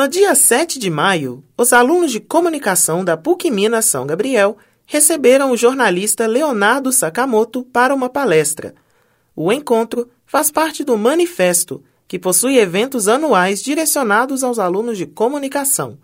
No dia 7 de maio, os alunos de comunicação da PUC Minas São Gabriel receberam o jornalista Leonardo Sakamoto para uma palestra. O encontro faz parte do Manifesto, que possui eventos anuais direcionados aos alunos de comunicação.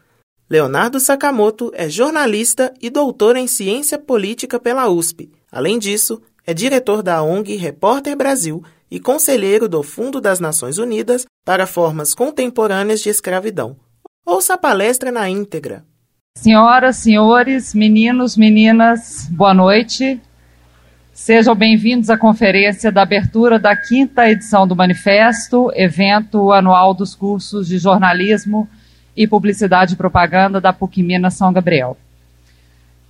Leonardo Sakamoto é jornalista e doutor em ciência política pela USP. Além disso, é diretor da ONG Repórter Brasil e conselheiro do Fundo das Nações Unidas para Formas Contemporâneas de Escravidão. Ouça a palestra na íntegra. Senhoras, senhores, meninos, meninas, boa noite. Sejam bem-vindos à conferência da abertura da quinta edição do Manifesto, evento anual dos cursos de jornalismo e Publicidade e Propaganda da PUC Minas São Gabriel.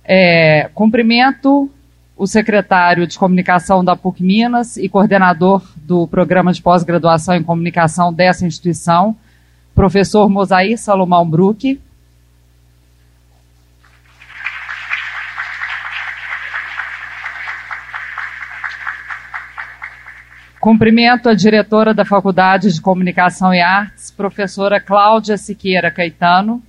É, cumprimento o secretário de Comunicação da PUC Minas e coordenador do Programa de Pós-Graduação em Comunicação dessa instituição, professor Mosaí Salomão Bruck. Cumprimento a diretora da Faculdade de Comunicação e Artes, professora Cláudia Siqueira Caetano.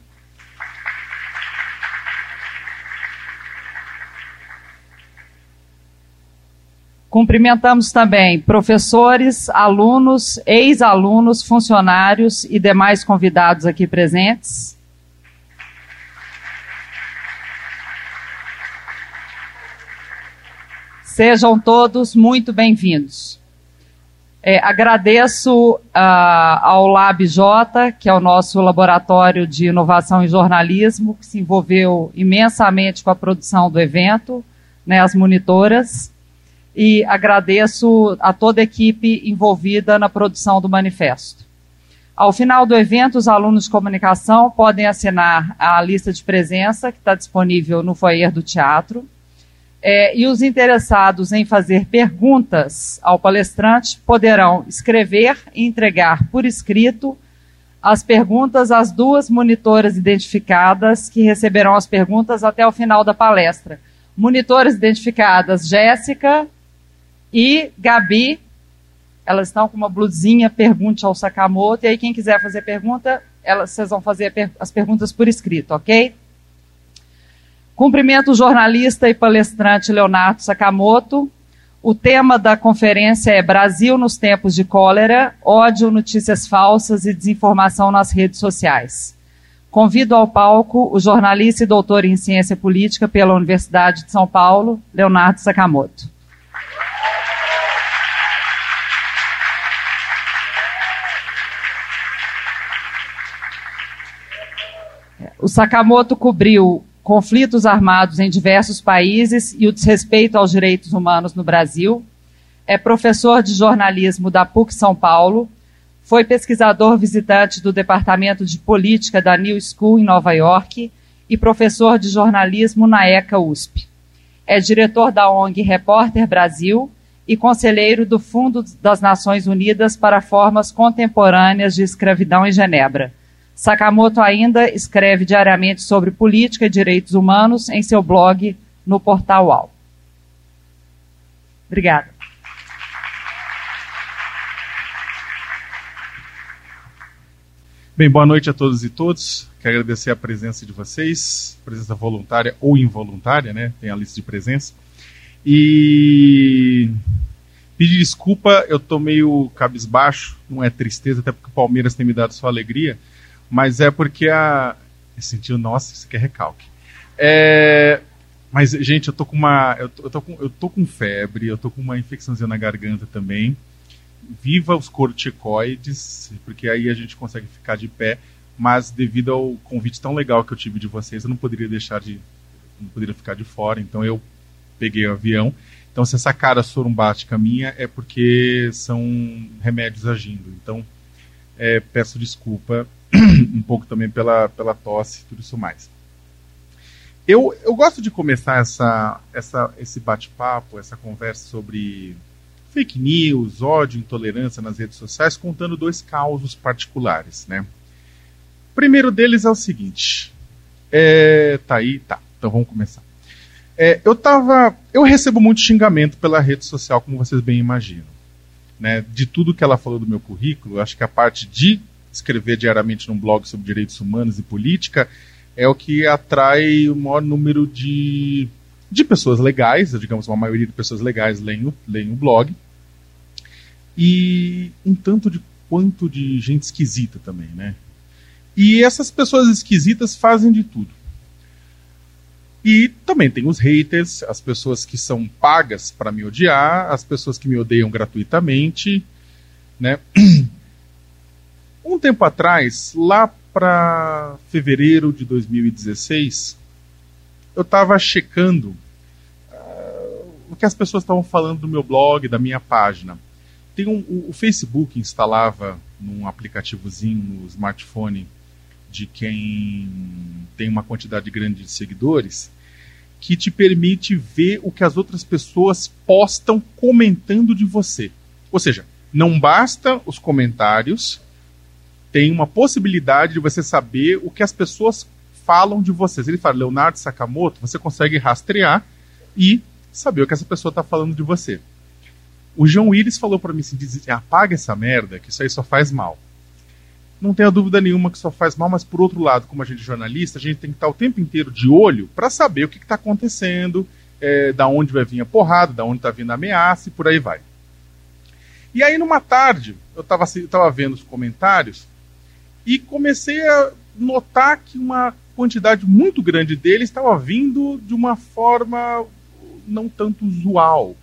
Cumprimentamos também professores, alunos, ex-alunos, funcionários e demais convidados aqui presentes. Sejam todos muito bem-vindos. É, agradeço uh, ao LabJ, que é o nosso laboratório de inovação em jornalismo, que se envolveu imensamente com a produção do evento, né, as monitoras, e agradeço a toda a equipe envolvida na produção do manifesto. Ao final do evento, os alunos de comunicação podem assinar a lista de presença, que está disponível no foyer do teatro. É, e os interessados em fazer perguntas ao palestrante poderão escrever e entregar por escrito as perguntas às duas monitoras identificadas que receberão as perguntas até o final da palestra. Monitoras identificadas Jéssica e Gabi. Elas estão com uma blusinha, pergunte ao Sakamoto. E aí, quem quiser fazer pergunta, elas, vocês vão fazer as perguntas por escrito, ok? Cumprimento o jornalista e palestrante Leonardo Sakamoto. O tema da conferência é Brasil nos tempos de cólera, ódio, notícias falsas e desinformação nas redes sociais. Convido ao palco o jornalista e doutor em ciência política pela Universidade de São Paulo, Leonardo Sakamoto. O Sakamoto cobriu conflitos armados em diversos países e o desrespeito aos direitos humanos no Brasil. É professor de jornalismo da PUC São Paulo. Foi pesquisador visitante do Departamento de Política da New School em Nova York e professor de jornalismo na ECA USP. É diretor da ONG Repórter Brasil e conselheiro do Fundo das Nações Unidas para Formas Contemporâneas de Escravidão em Genebra. Sakamoto ainda escreve diariamente sobre política e direitos humanos em seu blog no portal UAU. Obrigada. Bem, boa noite a todos e todas. Quero agradecer a presença de vocês, presença voluntária ou involuntária, né? Tem a lista de presença. E pedir desculpa, eu tô meio cabisbaixo, não é tristeza, até porque o Palmeiras tem me dado sua alegria mas é porque a. Sentiu, nossa, isso aqui é recalque. É, mas, gente, eu tô com uma. Eu tô, eu, tô com, eu tô com febre, eu tô com uma infecçãozinha na garganta também. Viva os corticoides, porque aí a gente consegue ficar de pé. Mas devido ao convite tão legal que eu tive de vocês, eu não poderia deixar de. Não poderia ficar de fora, então eu peguei o avião. Então, se essa cara sorumbática minha é porque são remédios agindo. Então, é, peço desculpa um pouco também pela, pela tosse e tudo isso mais. Eu, eu gosto de começar essa, essa, esse bate-papo, essa conversa sobre fake news, ódio, intolerância nas redes sociais, contando dois causos particulares, né? O primeiro deles é o seguinte. É, tá aí, tá. Então vamos começar. É, eu tava, eu recebo muito xingamento pela rede social, como vocês bem imaginam, né? De tudo que ela falou do meu currículo, acho que a parte de escrever diariamente num blog sobre direitos humanos e política é o que atrai o maior número de, de pessoas legais, digamos, uma maioria de pessoas legais leem o, leem o blog, e um tanto de quanto de gente esquisita também, né? E essas pessoas esquisitas fazem de tudo. E também tem os haters, as pessoas que são pagas para me odiar, as pessoas que me odeiam gratuitamente, né? Um tempo atrás, lá para fevereiro de 2016, eu estava checando uh, o que as pessoas estavam falando do meu blog, da minha página. Tem um, o, o Facebook instalava num aplicativozinho no smartphone de quem tem uma quantidade grande de seguidores que te permite ver o que as outras pessoas postam comentando de você. Ou seja, não basta os comentários, tem uma possibilidade de você saber o que as pessoas falam de você. Se ele fala Leonardo Sakamoto, você consegue rastrear e saber o que essa pessoa está falando de você. O João Willis falou para mim assim, apaga essa merda, que isso aí só faz mal não tenha dúvida nenhuma que só faz mal, mas por outro lado, como a gente é jornalista, a gente tem que estar o tempo inteiro de olho para saber o que está acontecendo, é, da onde vai vir a porrada, da onde está vindo a ameaça e por aí vai. E aí, numa tarde, eu estava vendo os comentários e comecei a notar que uma quantidade muito grande deles estava vindo de uma forma não tanto usual.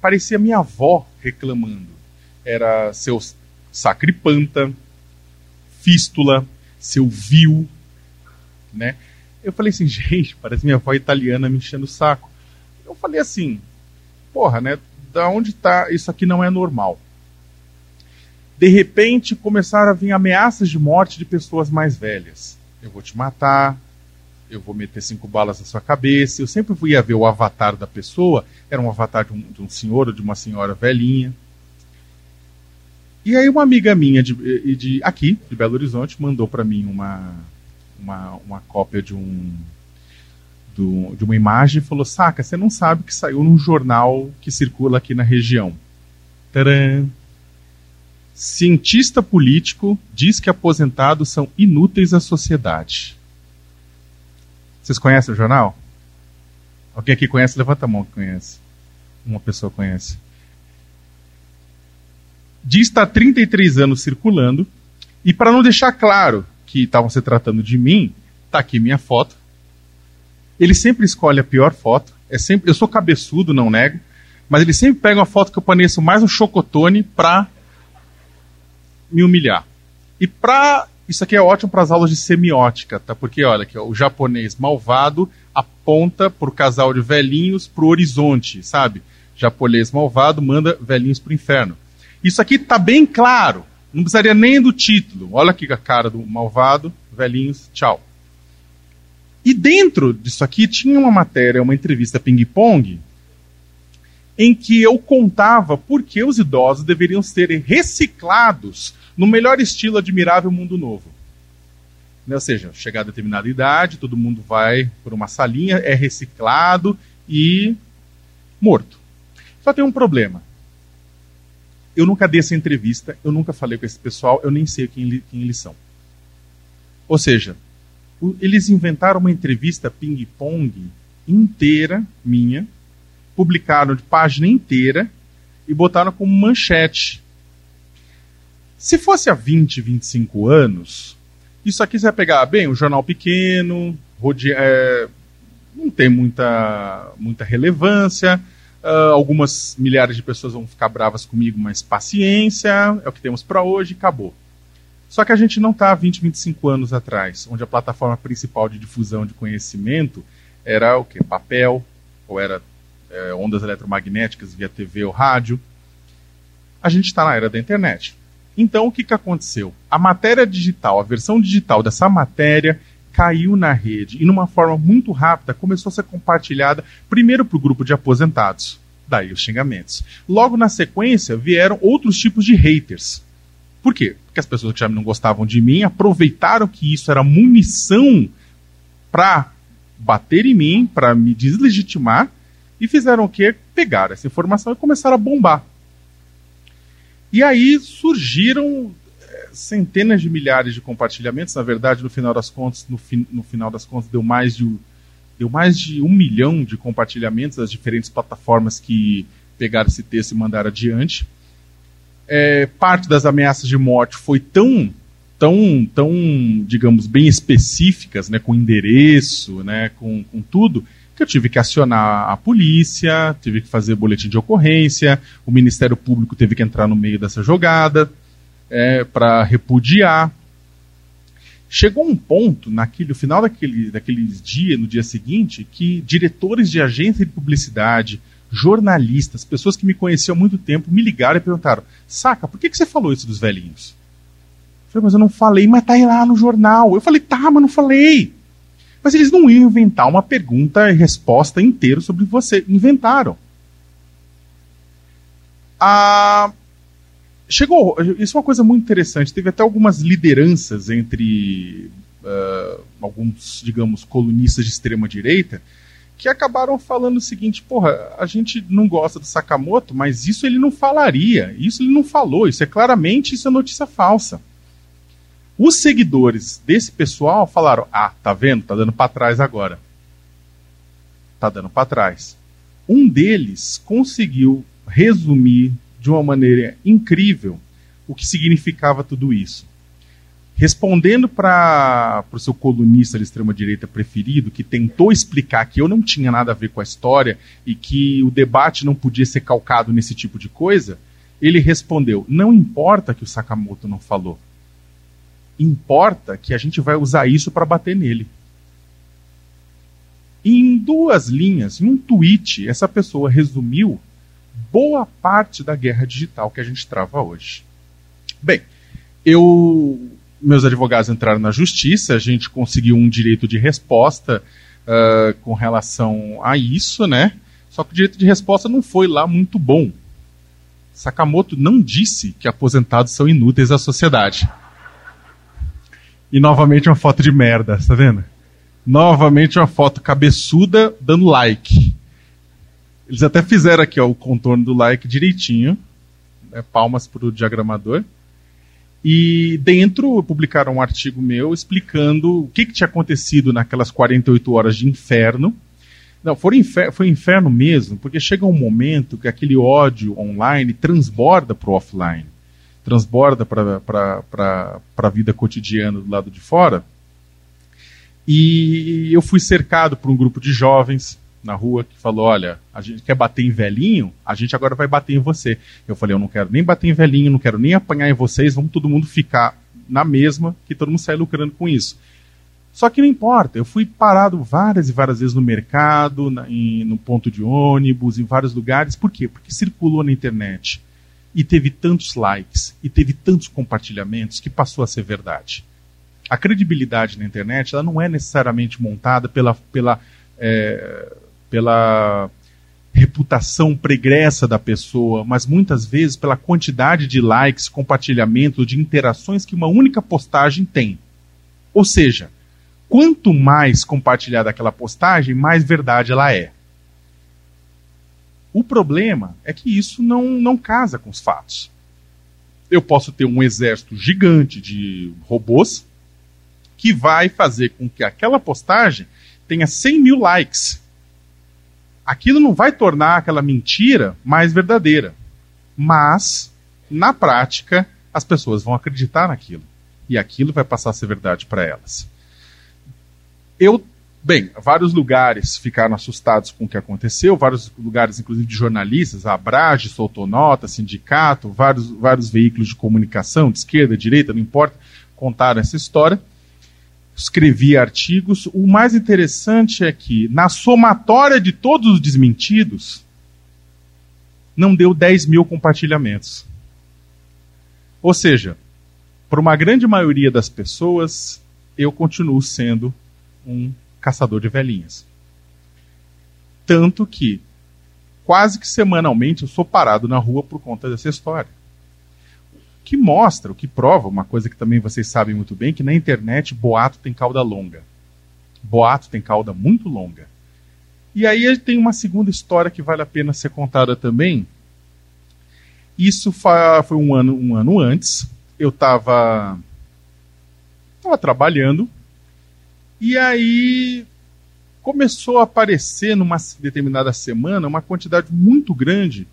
Parecia minha avó reclamando. Era seu sacripanta, fístula, seu viu, né? Eu falei assim, gente, parece minha avó italiana me enchendo o saco. Eu falei assim, porra, né? Da onde tá? Isso aqui não é normal. De repente começaram a vir ameaças de morte de pessoas mais velhas. Eu vou te matar, eu vou meter cinco balas na sua cabeça. Eu sempre fui a ver o avatar da pessoa, era um avatar de um, de um senhor ou de uma senhora velhinha. E aí uma amiga minha de, de aqui, de Belo Horizonte, mandou para mim uma, uma, uma cópia de um do, de uma imagem e falou: Saca, você não sabe que saiu num jornal que circula aqui na região. Tcharam! Cientista político diz que aposentados são inúteis à sociedade. Vocês conhecem o jornal? Alguém aqui conhece? Levanta a mão que conhece. Uma pessoa conhece diz estar 33 anos circulando, e para não deixar claro que estavam se tratando de mim, tá aqui minha foto. Ele sempre escolhe a pior foto. É sempre, eu sou cabeçudo, não nego, mas ele sempre pega uma foto que eu pareço mais um chocotone para me humilhar. E para isso aqui é ótimo para as aulas de semiótica, tá? Porque olha aqui, o japonês malvado aponta para o casal de velhinhos para o horizonte, sabe? Japonês malvado manda velhinhos para o inferno. Isso aqui está bem claro. Não precisaria nem do título. Olha aqui a cara do malvado, velhinhos, tchau. E dentro disso aqui tinha uma matéria, uma entrevista ping-pong, em que eu contava por que os idosos deveriam ser reciclados no melhor estilo Admirável Mundo Novo. Ou seja, chegar a determinada idade, todo mundo vai por uma salinha, é reciclado e morto. Só tem um problema. Eu nunca dei essa entrevista, eu nunca falei com esse pessoal, eu nem sei quem, quem eles são. Ou seja, eles inventaram uma entrevista ping-pong inteira, minha, publicaram de página inteira e botaram como manchete. Se fosse há 20, 25 anos, isso aqui você vai pegar, bem, um jornal pequeno, é, não tem muita, muita relevância, Uh, algumas milhares de pessoas vão ficar bravas comigo, mas paciência, é o que temos para hoje, acabou. Só que a gente não está há 20, 25 anos atrás, onde a plataforma principal de difusão de conhecimento era o que? Papel, ou era é, ondas eletromagnéticas via TV ou rádio. A gente está na era da internet. Então, o que, que aconteceu? A matéria digital, a versão digital dessa matéria caiu na rede e, numa forma muito rápida, começou a ser compartilhada primeiro para o grupo de aposentados, daí os xingamentos. Logo na sequência, vieram outros tipos de haters. Por quê? Porque as pessoas que já não gostavam de mim aproveitaram que isso era munição para bater em mim, para me deslegitimar, e fizeram o quê? Pegaram essa informação e começaram a bombar. E aí surgiram centenas de milhares de compartilhamentos. Na verdade, no final das contas, no, fi, no final das contas, deu mais de deu mais de um milhão de compartilhamentos das diferentes plataformas que pegaram esse texto e mandaram adiante. É, parte das ameaças de morte foi tão, tão, tão, digamos, bem específicas, né, com endereço, né, com, com tudo, eu tive que acionar a polícia, tive que fazer boletim de ocorrência, o Ministério Público teve que entrar no meio dessa jogada é, para repudiar. Chegou um ponto, naquele, no final daquele, daqueles dias, no dia seguinte, que diretores de agência de publicidade, jornalistas, pessoas que me conheciam há muito tempo, me ligaram e perguntaram: Saca, por que, que você falou isso dos velhinhos? Eu falei, mas eu não falei, mas tá aí lá no jornal. Eu falei, tá, mas não falei. Mas eles não iam inventar uma pergunta e resposta inteira sobre você. Inventaram. Ah, chegou. Isso é uma coisa muito interessante. Teve até algumas lideranças entre uh, alguns, digamos, colunistas de extrema direita que acabaram falando o seguinte: porra, a gente não gosta do Sakamoto, mas isso ele não falaria. Isso ele não falou. Isso é claramente isso é notícia falsa. Os seguidores desse pessoal falaram: "Ah, tá vendo? Tá dando para trás agora. Tá dando para trás." Um deles conseguiu resumir de uma maneira incrível o que significava tudo isso. Respondendo para o seu colunista de extrema-direita preferido, que tentou explicar que eu não tinha nada a ver com a história e que o debate não podia ser calcado nesse tipo de coisa, ele respondeu: Não importa que o Sakamoto não falou importa que a gente vai usar isso para bater nele. Em duas linhas, em um tweet, essa pessoa resumiu boa parte da guerra digital que a gente trava hoje. Bem, eu, meus advogados entraram na justiça, a gente conseguiu um direito de resposta uh, com relação a isso, né? Só que o direito de resposta não foi lá muito bom. Sakamoto não disse que aposentados são inúteis à sociedade. E novamente uma foto de merda, tá vendo? Novamente uma foto cabeçuda dando like. Eles até fizeram aqui ó, o contorno do like direitinho. Né, palmas para o diagramador. E dentro publicaram um artigo meu explicando o que, que tinha acontecido naquelas 48 horas de inferno. Não, foi inferno, foi inferno mesmo, porque chega um momento que aquele ódio online transborda para o offline transborda para a vida cotidiana do lado de fora. E eu fui cercado por um grupo de jovens na rua que falou: Olha, a gente quer bater em velhinho, a gente agora vai bater em você. Eu falei: Eu não quero nem bater em velhinho, não quero nem apanhar em vocês, vamos todo mundo ficar na mesma, que todo mundo sai lucrando com isso. Só que não importa, eu fui parado várias e várias vezes no mercado, na, em, no ponto de ônibus, em vários lugares. Por quê? Porque circulou na internet e teve tantos likes e teve tantos compartilhamentos que passou a ser verdade. A credibilidade na internet ela não é necessariamente montada pela, pela, é, pela reputação pregressa da pessoa, mas muitas vezes pela quantidade de likes, compartilhamentos, de interações que uma única postagem tem. Ou seja, quanto mais compartilhada aquela postagem, mais verdade ela é. O problema é que isso não, não casa com os fatos. Eu posso ter um exército gigante de robôs que vai fazer com que aquela postagem tenha 100 mil likes. Aquilo não vai tornar aquela mentira mais verdadeira. Mas, na prática, as pessoas vão acreditar naquilo. E aquilo vai passar a ser verdade para elas. Eu Bem, vários lugares ficaram assustados com o que aconteceu, vários lugares, inclusive de jornalistas, a Abrage soltou nota, sindicato, vários, vários veículos de comunicação, de esquerda, direita, não importa, contaram essa história. Escrevi artigos. O mais interessante é que, na somatória de todos os desmentidos, não deu 10 mil compartilhamentos. Ou seja, para uma grande maioria das pessoas, eu continuo sendo um caçador de velhinhas. Tanto que, quase que semanalmente, eu sou parado na rua por conta dessa história. Que mostra, o que prova, uma coisa que também vocês sabem muito bem, que na internet boato tem cauda longa. Boato tem cauda muito longa. E aí tem uma segunda história que vale a pena ser contada também. Isso foi um ano, um ano antes. eu estava tava trabalhando e aí começou a aparecer numa determinada semana uma quantidade muito grande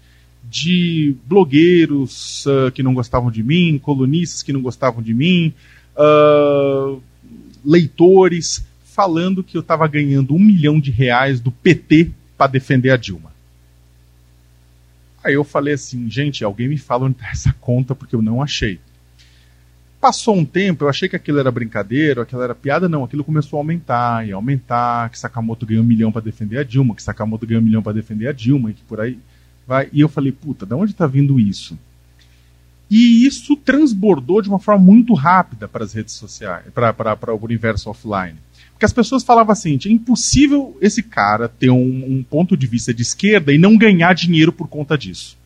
de blogueiros uh, que não gostavam de mim, colunistas que não gostavam de mim, uh, leitores falando que eu estava ganhando um milhão de reais do PT para defender a Dilma. Aí eu falei assim, gente, alguém me fala onde está essa conta porque eu não achei. Passou um tempo, eu achei que aquilo era brincadeira, aquilo era piada, não, aquilo começou a aumentar e aumentar, que Sakamoto ganhou um milhão para defender a Dilma, que Sakamoto ganhou um milhão para defender a Dilma, e que por aí vai. E eu falei, puta, de onde está vindo isso? E isso transbordou de uma forma muito rápida para as redes sociais, para o universo offline. Porque as pessoas falavam assim: é impossível esse cara ter um, um ponto de vista de esquerda e não ganhar dinheiro por conta disso.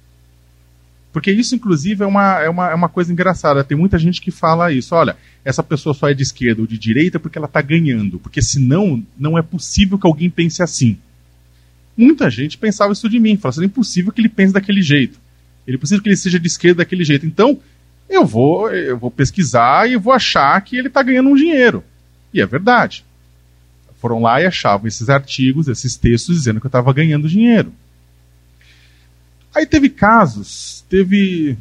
Porque isso, inclusive, é uma, é, uma, é uma coisa engraçada. Tem muita gente que fala isso. Olha, essa pessoa só é de esquerda ou de direita porque ela está ganhando. Porque senão, não é possível que alguém pense assim. Muita gente pensava isso de mim. Falava assim, é impossível que ele pense daquele jeito. Ele é possível que ele seja de esquerda daquele jeito. Então, eu vou, eu vou pesquisar e vou achar que ele está ganhando um dinheiro. E é verdade foram lá e achavam esses artigos, esses textos, dizendo que eu estava ganhando dinheiro. Aí teve casos, teve,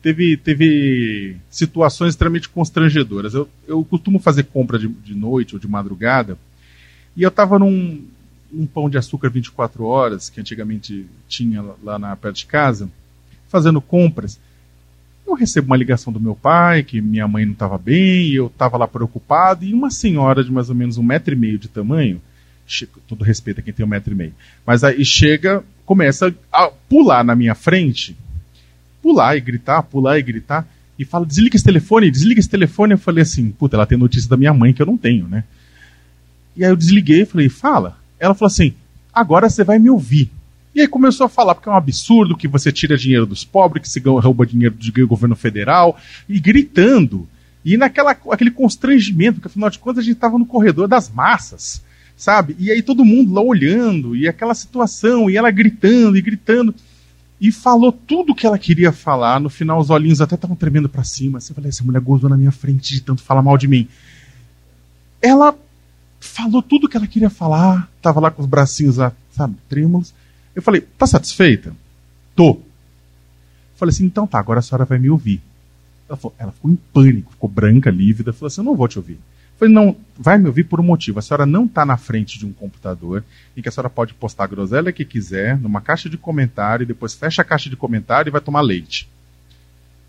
teve, teve situações extremamente constrangedoras. Eu, eu costumo fazer compra de, de noite ou de madrugada, e eu estava num, pão de açúcar 24 horas, que antigamente tinha lá na perto de casa, fazendo compras eu recebo uma ligação do meu pai, que minha mãe não estava bem, e eu estava lá preocupado, e uma senhora de mais ou menos um metro e meio de tamanho, todo respeito a quem tem um metro e meio, mas aí chega, começa a pular na minha frente, pular e gritar, pular e gritar, e fala, desliga esse telefone, desliga esse telefone. Eu falei assim, puta, ela tem notícia da minha mãe que eu não tenho, né? E aí eu desliguei e falei, fala. Ela falou assim, agora você vai me ouvir. E aí começou a falar porque é um absurdo que você tira dinheiro dos pobres, que se rouba dinheiro do governo federal, e gritando. E naquela aquele constrangimento, porque afinal de contas a gente estava no corredor das massas, sabe? E aí todo mundo lá olhando, e aquela situação, e ela gritando e gritando. E falou tudo o que ela queria falar. No final, os olhinhos até estavam tremendo para cima. Eu falei, essa mulher gozou na minha frente de tanto falar mal de mim. Ela falou tudo o que ela queria falar, tava lá com os bracinhos, sabe, trêmulos. Eu falei, tá satisfeita? Tô. falei assim, então tá, agora a senhora vai me ouvir. Ela, falou, ela ficou em pânico, ficou branca, lívida, falou assim, eu não vou te ouvir. Falei, não, vai me ouvir por um motivo. A senhora não está na frente de um computador em que a senhora pode postar a groselha que quiser numa caixa de comentário, e depois fecha a caixa de comentário e vai tomar leite.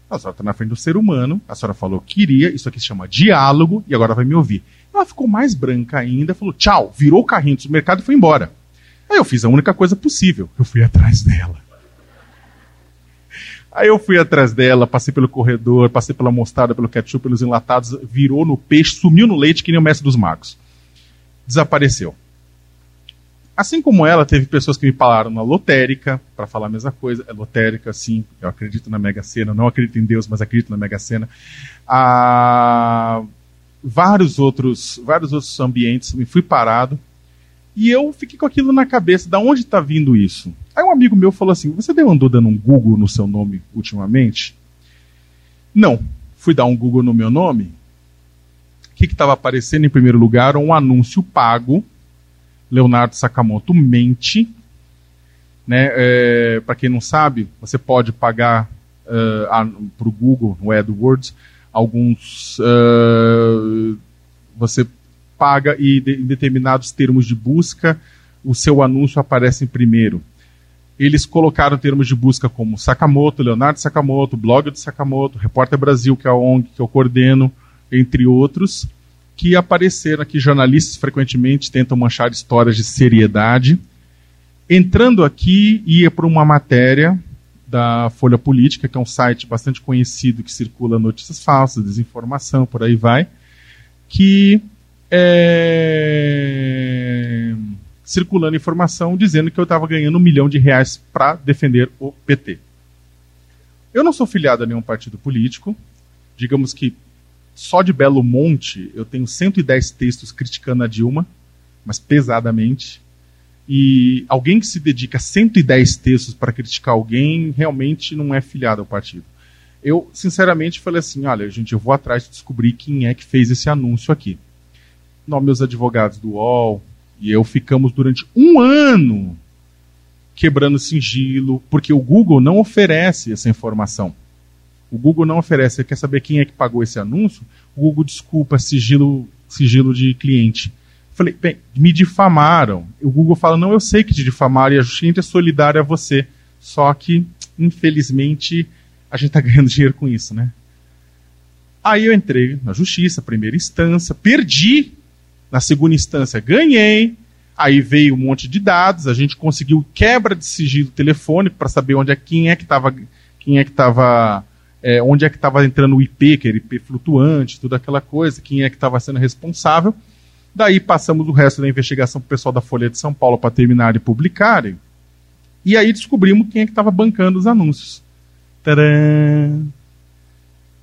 A senhora está na frente do ser humano, a senhora falou que iria, isso aqui se chama diálogo, e agora vai me ouvir. Ela ficou mais branca ainda, falou tchau, virou o carrinho do supermercado e foi embora. Aí eu fiz a única coisa possível. Eu fui atrás dela. Aí eu fui atrás dela, passei pelo corredor, passei pela mostarda, pelo ketchup, pelos enlatados, virou no peixe, sumiu no leite que nem o mestre dos magos. Desapareceu. Assim como ela, teve pessoas que me falaram na lotérica, para falar a mesma coisa. É lotérica, sim, eu acredito na Mega Sena, não acredito em Deus, mas acredito na Mega Sena. Ah, vários outros, vários outros ambientes, me fui parado, e eu fiquei com aquilo na cabeça, da onde está vindo isso? Aí um amigo meu falou assim: Você andou dando um Google no seu nome ultimamente? Não. Fui dar um Google no meu nome. O que estava aparecendo em primeiro lugar? Um anúncio pago. Leonardo Sakamoto mente. Né? É, Para quem não sabe, você pode pagar uh, para o Google, no AdWords, alguns. Uh, você paga e de, em determinados termos de busca o seu anúncio aparece em primeiro. Eles colocaram termos de busca como Sakamoto, Leonardo Sakamoto, blog do Sakamoto, Repórter Brasil, que é a ONG que eu coordeno, entre outros, que apareceram aqui. Jornalistas frequentemente tentam manchar histórias de seriedade. Entrando aqui, ia para uma matéria da Folha Política, que é um site bastante conhecido que circula notícias falsas, desinformação, por aí vai, que é, circulando informação dizendo que eu estava ganhando um milhão de reais para defender o PT. Eu não sou filiado a nenhum partido político. Digamos que só de Belo Monte eu tenho 110 textos criticando a Dilma, mas pesadamente. E alguém que se dedica a 110 textos para criticar alguém realmente não é filiado ao partido. eu sinceramente falei assim: olha, gente, eu vou atrás de descobrir quem é que fez esse anúncio aqui. Nós, meus advogados do UOL e eu ficamos durante um ano quebrando sigilo, porque o Google não oferece essa informação. O Google não oferece. Você quer saber quem é que pagou esse anúncio? O Google desculpa sigilo, sigilo de cliente. Falei, bem, me difamaram. O Google fala, não, eu sei que te difamaram e a gente é solidária a você. Só que, infelizmente, a gente está ganhando dinheiro com isso, né? Aí eu entrei na justiça, primeira instância, perdi. Na segunda instância, ganhei. Aí veio um monte de dados, a gente conseguiu quebra de sigilo telefônico para saber onde é quem é que estava quem é que estava é, onde é que estava entrando o IP, que era IP flutuante, toda aquela coisa, quem é que estava sendo responsável. Daí passamos o resto da investigação para o pessoal da Folha de São Paulo para terminar e publicarem. E aí descobrimos quem é que estava bancando os anúncios. Tcharam!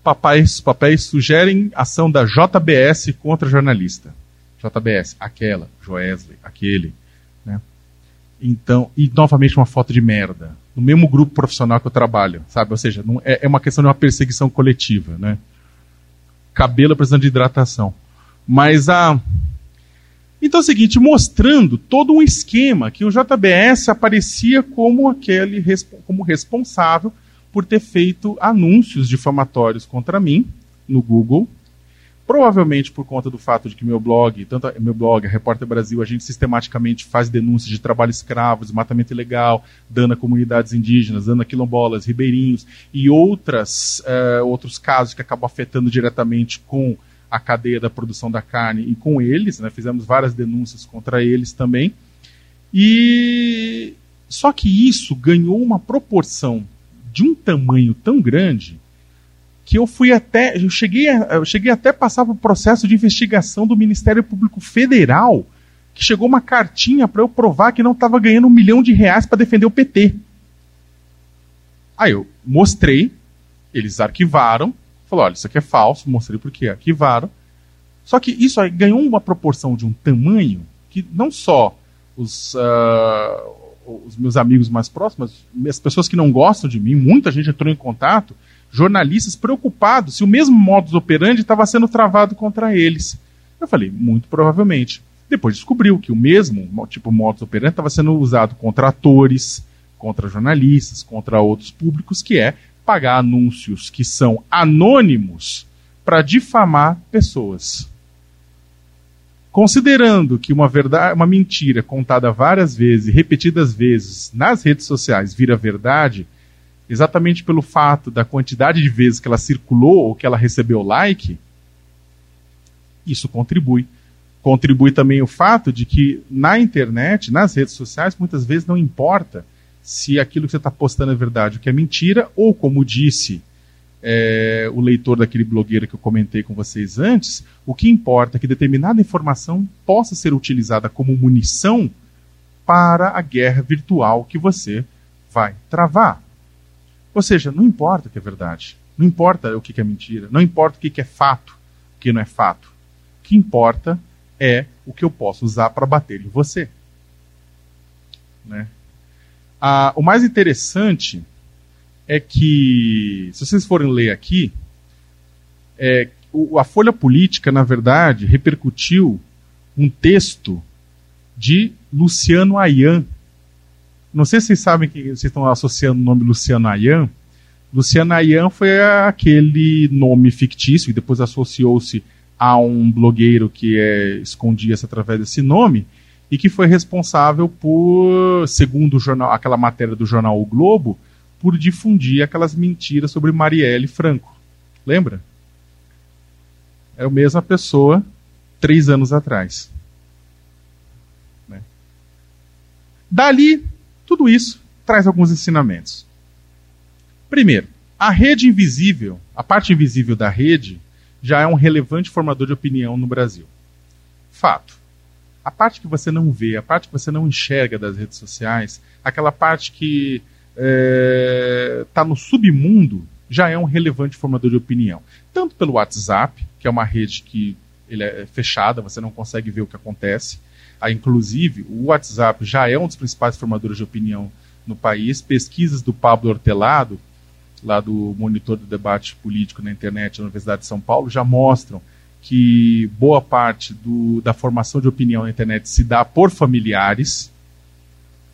Papéis, papéis sugerem ação da JBS contra jornalista. JBS, aquela, Joesley, aquele. Né? Então, e novamente uma foto de merda. No mesmo grupo profissional que eu trabalho, sabe? Ou seja, não, é, é uma questão de uma perseguição coletiva, né? Cabelo precisando de hidratação. Mas a. Então é o seguinte, mostrando todo um esquema que o JBS aparecia como aquele como responsável por ter feito anúncios difamatórios contra mim no Google Provavelmente por conta do fato de que meu blog, tanto a, meu blog, a Repórter Brasil, a gente sistematicamente faz denúncias de trabalho escravo, desmatamento ilegal, dano a comunidades indígenas, dano a quilombolas, ribeirinhos e outras, uh, outros casos que acabam afetando diretamente com a cadeia da produção da carne e com eles, né, fizemos várias denúncias contra eles também. E só que isso ganhou uma proporção de um tamanho tão grande que eu fui até, eu cheguei, eu cheguei até a passar por processo de investigação do Ministério Público Federal, que chegou uma cartinha para eu provar que não estava ganhando um milhão de reais para defender o PT. Aí eu mostrei, eles arquivaram, falou, olha, isso aqui é falso, mostrei porque arquivaram. Só que isso aí ganhou uma proporção de um tamanho que não só os, uh, os meus amigos mais próximos, as pessoas que não gostam de mim, muita gente entrou em contato, jornalistas preocupados se o mesmo modus operandi estava sendo travado contra eles. Eu falei, muito provavelmente. Depois descobriu que o mesmo tipo modus operandi estava sendo usado contra atores, contra jornalistas, contra outros públicos, que é pagar anúncios que são anônimos para difamar pessoas. Considerando que uma verdade, uma mentira contada várias vezes, repetidas vezes nas redes sociais vira verdade, exatamente pelo fato da quantidade de vezes que ela circulou ou que ela recebeu like, isso contribui. Contribui também o fato de que na internet, nas redes sociais, muitas vezes não importa se aquilo que você está postando é verdade ou que é mentira, ou como disse é, o leitor daquele blogueiro que eu comentei com vocês antes, o que importa é que determinada informação possa ser utilizada como munição para a guerra virtual que você vai travar. Ou seja, não importa o que é verdade, não importa o que é mentira, não importa o que é fato, o que não é fato. O que importa é o que eu posso usar para bater em você. Né? Ah, o mais interessante é que, se vocês forem ler aqui, é, o, a Folha Política, na verdade, repercutiu um texto de Luciano Ayan, não sei se vocês sabem que vocês estão associando o nome Luciano Ayan. Luciano Ayan foi aquele nome fictício e depois associou-se a um blogueiro que é, escondia-se através desse nome e que foi responsável por, segundo jornal, aquela matéria do jornal O Globo, por difundir aquelas mentiras sobre Marielle Franco. Lembra? É a mesma pessoa três anos atrás. Né? Dali tudo isso traz alguns ensinamentos. Primeiro, a rede invisível, a parte invisível da rede, já é um relevante formador de opinião no Brasil. Fato. A parte que você não vê, a parte que você não enxerga das redes sociais, aquela parte que está é, tá no submundo, já é um relevante formador de opinião. Tanto pelo WhatsApp, que é uma rede que ele é fechada, você não consegue ver o que acontece, inclusive, o WhatsApp já é um dos principais formadores de opinião no país. Pesquisas do Pablo Hortelado lá do monitor do debate político na internet da Universidade de São Paulo, já mostram que boa parte do, da formação de opinião na internet se dá por familiares.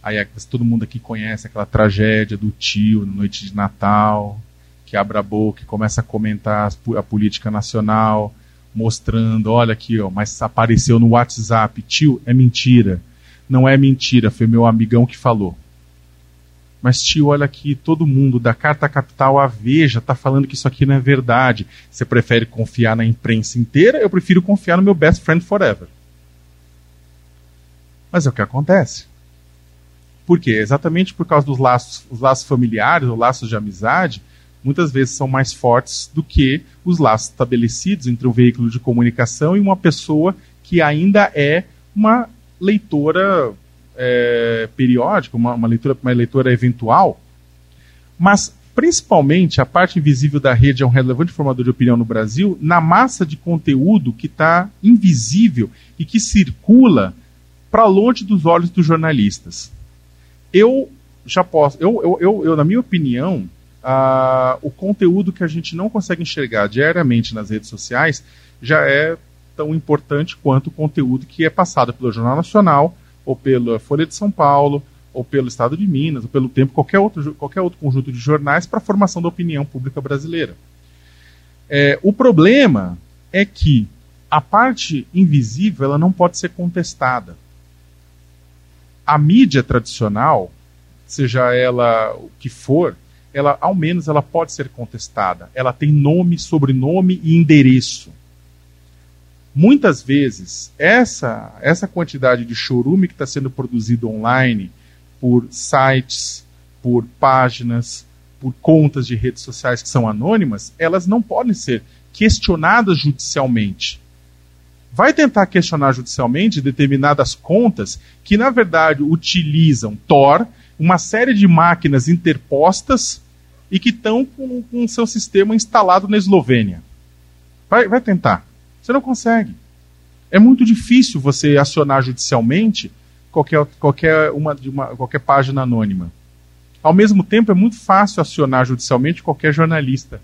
Aí é, todo mundo aqui conhece aquela tragédia do tio na noite de Natal, que abre a boca e começa a comentar a política nacional, mostrando, olha aqui, ó, mas apareceu no WhatsApp, tio, é mentira. Não é mentira, foi meu amigão que falou. Mas tio, olha aqui, todo mundo da Carta Capital à Veja está falando que isso aqui não é verdade. Você prefere confiar na imprensa inteira? Eu prefiro confiar no meu best friend forever. Mas é o que acontece. Por quê? Exatamente por causa dos laços, os laços familiares, os laços de amizade, muitas vezes são mais fortes do que os laços estabelecidos entre um veículo de comunicação e uma pessoa que ainda é uma leitora é, periódica, uma, uma, leitura, uma leitura eventual, mas principalmente a parte invisível da rede é um relevante formador de opinião no Brasil, na massa de conteúdo que está invisível e que circula para longe dos olhos dos jornalistas. Eu já posso, eu, eu, eu, eu na minha opinião, o conteúdo que a gente não consegue enxergar diariamente nas redes sociais já é tão importante quanto o conteúdo que é passado pelo Jornal Nacional, ou pela Folha de São Paulo, ou pelo Estado de Minas, ou pelo Tempo, qualquer outro, qualquer outro conjunto de jornais para a formação da opinião pública brasileira. É, o problema é que a parte invisível ela não pode ser contestada. A mídia tradicional, seja ela o que for, ela ao menos ela pode ser contestada. Ela tem nome, sobrenome e endereço. Muitas vezes, essa, essa quantidade de chorume que está sendo produzido online por sites, por páginas, por contas de redes sociais que são anônimas, elas não podem ser questionadas judicialmente. Vai tentar questionar judicialmente determinadas contas que, na verdade, utilizam Tor, uma série de máquinas interpostas e que estão com o seu sistema instalado na Eslovênia. Vai, vai tentar. Você não consegue. É muito difícil você acionar judicialmente qualquer, qualquer, uma, uma, qualquer página anônima. Ao mesmo tempo, é muito fácil acionar judicialmente qualquer jornalista.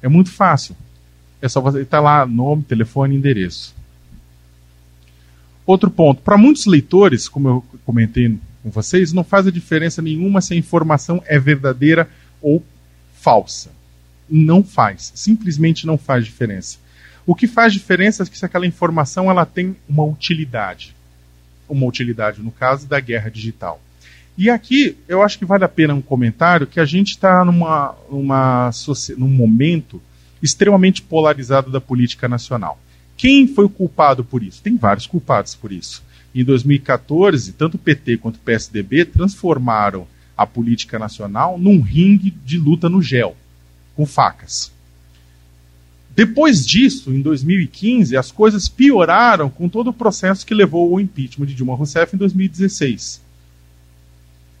É muito fácil. É só você estar tá lá, nome, telefone, endereço. Outro ponto. Para muitos leitores, como eu comentei com vocês, não faz a diferença nenhuma se a informação é verdadeira ou falsa. Não faz. Simplesmente não faz diferença. O que faz diferença é que se aquela informação ela tem uma utilidade. Uma utilidade, no caso, da guerra digital. E aqui eu acho que vale a pena um comentário que a gente está numa, numa, num momento extremamente polarizado da política nacional. Quem foi o culpado por isso? Tem vários culpados por isso. Em 2014, tanto o PT quanto o PSDB transformaram a política nacional num ringue de luta no gel, com facas. Depois disso, em 2015, as coisas pioraram com todo o processo que levou ao impeachment de Dilma Rousseff em 2016.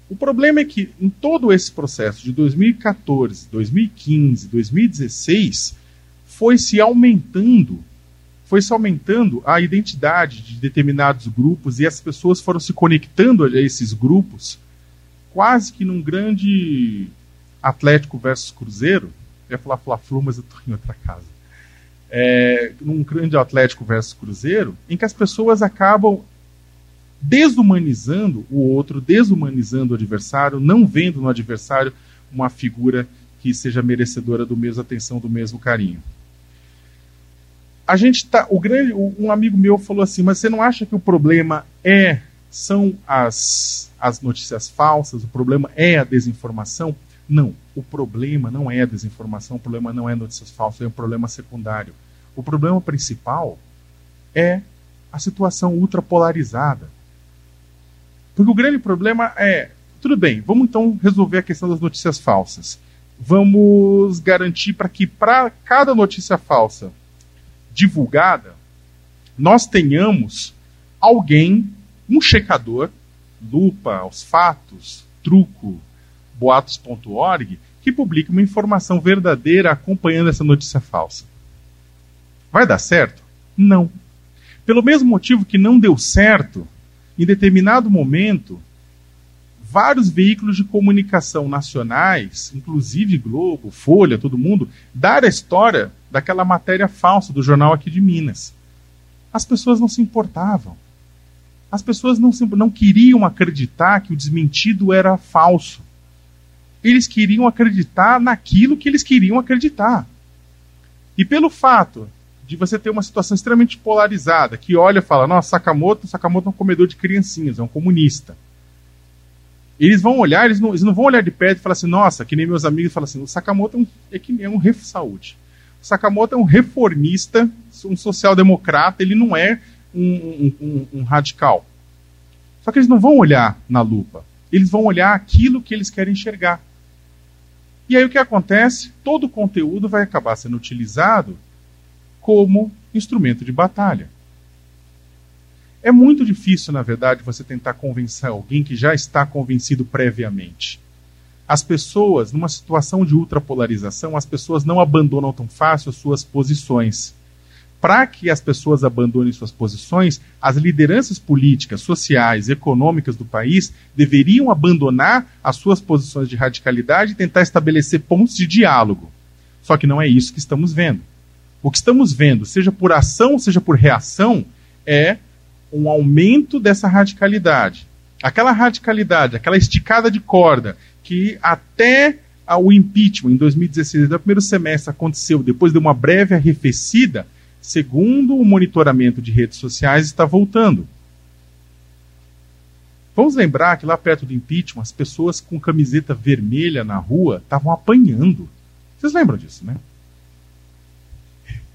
O problema é que em todo esse processo de 2014, 2015, 2016, foi se aumentando, foi se aumentando a identidade de determinados grupos e as pessoas foram se conectando a esses grupos, quase que num grande Atlético versus Cruzeiro. Eu ia falar Fla-Flu, mas eu estou em outra casa é, num grande Atlético versus Cruzeiro, em que as pessoas acabam desumanizando o outro, desumanizando o adversário, não vendo no adversário uma figura que seja merecedora do mesmo atenção, do mesmo carinho. A gente tá, o grande, um amigo meu falou assim, mas você não acha que o problema é são as as notícias falsas, o problema é a desinformação? Não, o problema não é a desinformação, o problema não é notícias falsas, é um problema secundário. O problema principal é a situação ultrapolarizada. Porque o grande problema é, tudo bem, vamos então resolver a questão das notícias falsas. Vamos garantir para que para cada notícia falsa divulgada, nós tenhamos alguém, um checador, lupa aos fatos, truco, boatos.org, que publique uma informação verdadeira acompanhando essa notícia falsa. Vai dar certo? Não. Pelo mesmo motivo que não deu certo, em determinado momento, vários veículos de comunicação nacionais, inclusive Globo, Folha, todo mundo, dar a história daquela matéria falsa do jornal aqui de Minas. As pessoas não se importavam. As pessoas não, não queriam acreditar que o desmentido era falso. Eles queriam acreditar naquilo que eles queriam acreditar. E pelo fato de você ter uma situação extremamente polarizada, que olha e fala, nossa, Sakamoto, Sakamoto é um comedor de criancinhas, é um comunista. Eles vão olhar, eles não, eles não vão olhar de perto e falar assim, nossa, que nem meus amigos falam assim, o Sakamoto é um, é que é um ref saúde. O Sakamoto é um reformista, um social-democrata, ele não é um, um, um radical. Só que eles não vão olhar na lupa. Eles vão olhar aquilo que eles querem enxergar. E aí o que acontece? Todo o conteúdo vai acabar sendo utilizado como instrumento de batalha. É muito difícil, na verdade, você tentar convencer alguém que já está convencido previamente. As pessoas, numa situação de ultrapolarização, as pessoas não abandonam tão fácil as suas posições. Para que as pessoas abandonem suas posições, as lideranças políticas, sociais, econômicas do país deveriam abandonar as suas posições de radicalidade e tentar estabelecer pontos de diálogo. Só que não é isso que estamos vendo. O que estamos vendo, seja por ação, seja por reação, é um aumento dessa radicalidade. Aquela radicalidade, aquela esticada de corda que até o impeachment em 2016, no primeiro semestre, aconteceu depois de uma breve arrefecida, segundo o monitoramento de redes sociais, está voltando. Vamos lembrar que lá perto do impeachment, as pessoas com camiseta vermelha na rua estavam apanhando. Vocês lembram disso, né?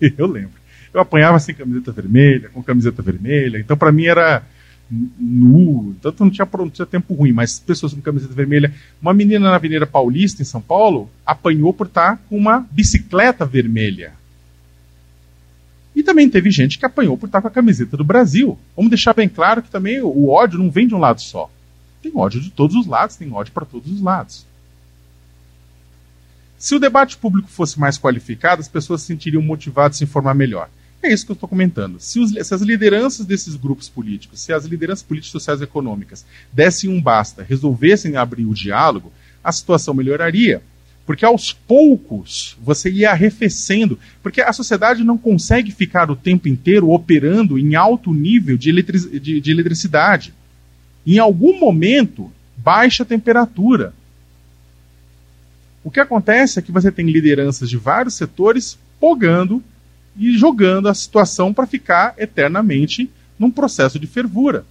eu lembro. Eu apanhava sem camiseta vermelha, com camiseta vermelha, então para mim era nu, tanto não tinha, não tinha tempo ruim, mas pessoas com camiseta vermelha. Uma menina na Avenida Paulista, em São Paulo, apanhou por estar com uma bicicleta vermelha. E também teve gente que apanhou por estar com a camiseta do Brasil. Vamos deixar bem claro que também o ódio não vem de um lado só. Tem ódio de todos os lados, tem ódio para todos os lados. Se o debate público fosse mais qualificado, as pessoas se sentiriam motivadas a se informar melhor. É isso que eu estou comentando. Se, os, se, as lideranças desses grupos políticos, se as lideranças políticas, sociais e econômicas dessem um basta, resolvessem abrir o diálogo, a situação melhoraria. Porque aos poucos você ia arrefecendo. Porque a sociedade não consegue ficar o tempo inteiro operando em alto nível de, eletric, de, de eletricidade. Em algum momento, baixa a temperatura. O que acontece é que você tem lideranças de vários setores pogando e jogando a situação para ficar eternamente num processo de fervura.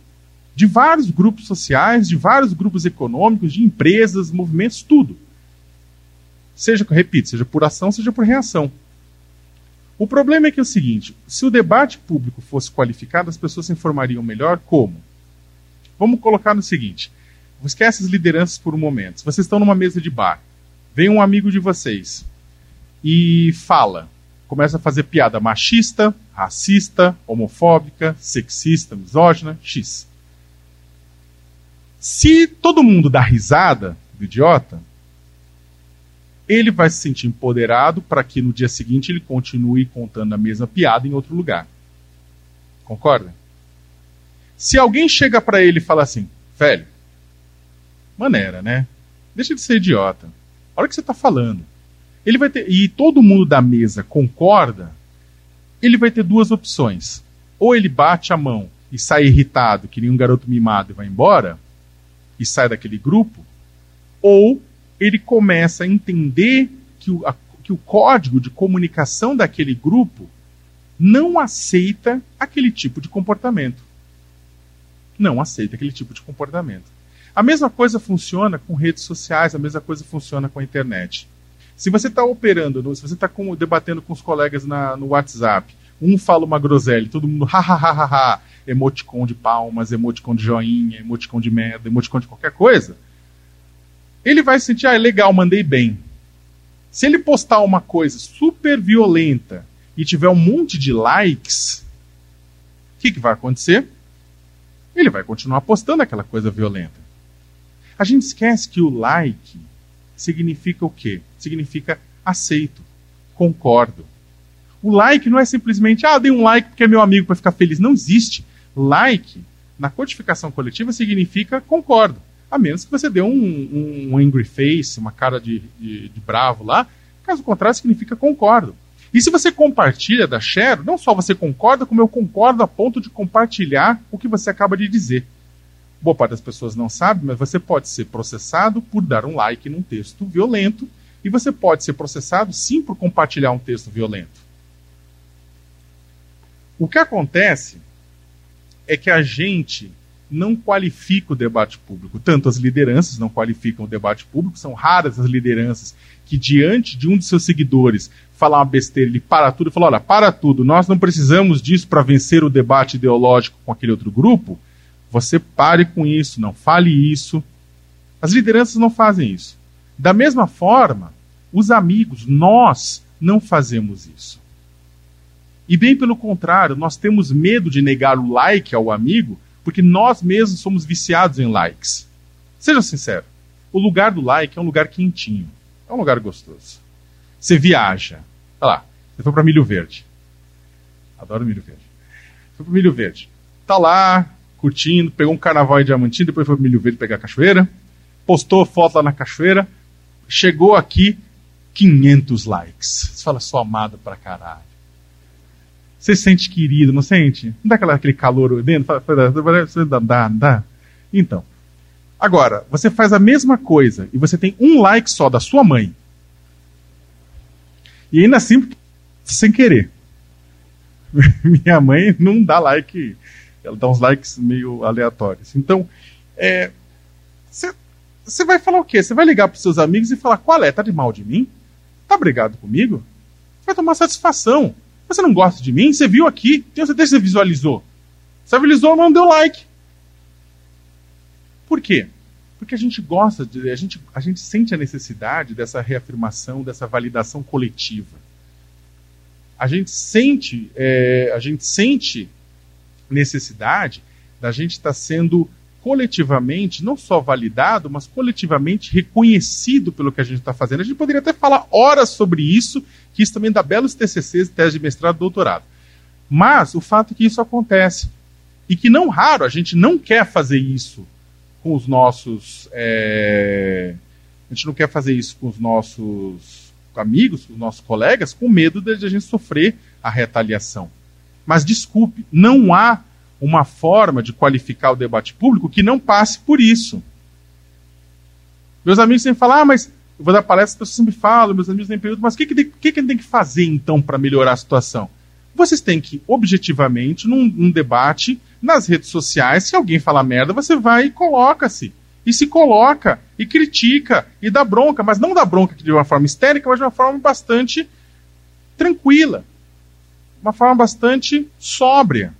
De vários grupos sociais, de vários grupos econômicos, de empresas, movimentos, tudo. Seja, repito, seja por ação, seja por reação. O problema é que é o seguinte: se o debate público fosse qualificado, as pessoas se informariam melhor como? Vamos colocar no seguinte: esquece as lideranças por um momento. Vocês estão numa mesa de bar. Vem um amigo de vocês e fala, começa a fazer piada machista, racista, homofóbica, sexista, misógina, X. Se todo mundo dá risada do idiota, ele vai se sentir empoderado para que no dia seguinte ele continue contando a mesma piada em outro lugar. Concorda? Se alguém chega para ele e fala assim, velho, maneira, né? Deixa de ser idiota. Olha o que você está falando. Ele vai ter, e todo mundo da mesa concorda, ele vai ter duas opções. Ou ele bate a mão e sai irritado, que nem um garoto mimado e vai embora, e sai daquele grupo, ou ele começa a entender que o, a, que o código de comunicação daquele grupo não aceita aquele tipo de comportamento. Não aceita aquele tipo de comportamento. A mesma coisa funciona com redes sociais, a mesma coisa funciona com a internet. Se você está operando, se você está debatendo com os colegas na, no WhatsApp, um fala uma groselha, todo mundo ha, ha, ha, ha, ha, emoticon de palmas, emoticon de joinha, emoticon de merda, emoticon de qualquer coisa, ele vai se sentir, ah, é legal, mandei bem. Se ele postar uma coisa super violenta e tiver um monte de likes, o que, que vai acontecer? Ele vai continuar postando aquela coisa violenta. A gente esquece que o like significa o quê? Significa aceito, concordo. O like não é simplesmente, ah, dei um like porque é meu amigo para ficar feliz. Não existe. Like, na codificação coletiva, significa concordo. A menos que você dê um, um, um angry face, uma cara de, de, de bravo lá. Caso contrário, significa concordo. E se você compartilha da share, não só você concorda, como eu concordo a ponto de compartilhar o que você acaba de dizer. Boa parte das pessoas não sabe, mas você pode ser processado por dar um like num texto violento e você pode ser processado sim por compartilhar um texto violento. O que acontece é que a gente não qualifica o debate público. Tanto as lideranças não qualificam o debate público, são raras as lideranças que, diante de um de seus seguidores falar uma besteira, ele para tudo e fala: olha, para tudo, nós não precisamos disso para vencer o debate ideológico com aquele outro grupo. Você pare com isso, não fale isso. As lideranças não fazem isso. Da mesma forma, os amigos, nós não fazemos isso. E bem pelo contrário, nós temos medo de negar o like ao amigo, porque nós mesmos somos viciados em likes. Seja sincero, o lugar do like é um lugar quentinho, é um lugar gostoso. Você viaja, olha lá, você foi para Milho Verde. Adoro Milho Verde. Foi para Milho Verde. Tá lá, curtindo, pegou um carnaval em Diamantina, depois foi para Milho Verde pegar a cachoeira, postou foto lá na cachoeira, chegou aqui, 500 likes. Você fala, sou amado pra caralho. Você se sente querido, não sente? Não dá aquela, aquele calor dentro? Dá, dá, dá. Então. Agora, você faz a mesma coisa e você tem um like só da sua mãe. E ainda assim, sem querer. Minha mãe não dá like. Ela dá uns likes meio aleatórios. Então, é, você vai falar o quê? Você vai ligar para seus amigos e falar: qual é? Tá de mal de mim? Tá brigado comigo? Vai tomar satisfação. Você não gosta de mim? Você viu aqui? Tenho certeza que você visualizou. Você visualizou, não deu like. Por quê? Porque a gente gosta, de, a, gente, a gente sente a necessidade dessa reafirmação, dessa validação coletiva. A gente sente, é, a gente sente necessidade da gente estar tá sendo coletivamente, não só validado, mas coletivamente reconhecido pelo que a gente está fazendo. A gente poderia até falar horas sobre isso, que isso também dá belos TCCs, tese de mestrado doutorado. Mas o fato é que isso acontece. E que não raro a gente não quer fazer isso com os nossos. É... A gente não quer fazer isso com os nossos amigos, com os nossos colegas, com medo de a gente sofrer a retaliação. Mas desculpe, não há uma forma de qualificar o debate público que não passe por isso. Meus amigos sempre falam, ah, mas eu vou dar palestra, as pessoas sempre falam, meus amigos têm período, mas o que, que, que, que tem que fazer então para melhorar a situação? Vocês têm que, objetivamente, num, num, debate, nas redes sociais, se alguém falar merda, você vai e coloca-se. E se coloca, e critica, e dá bronca, mas não dá bronca de uma forma histérica, mas de uma forma bastante tranquila. Uma forma bastante sóbria.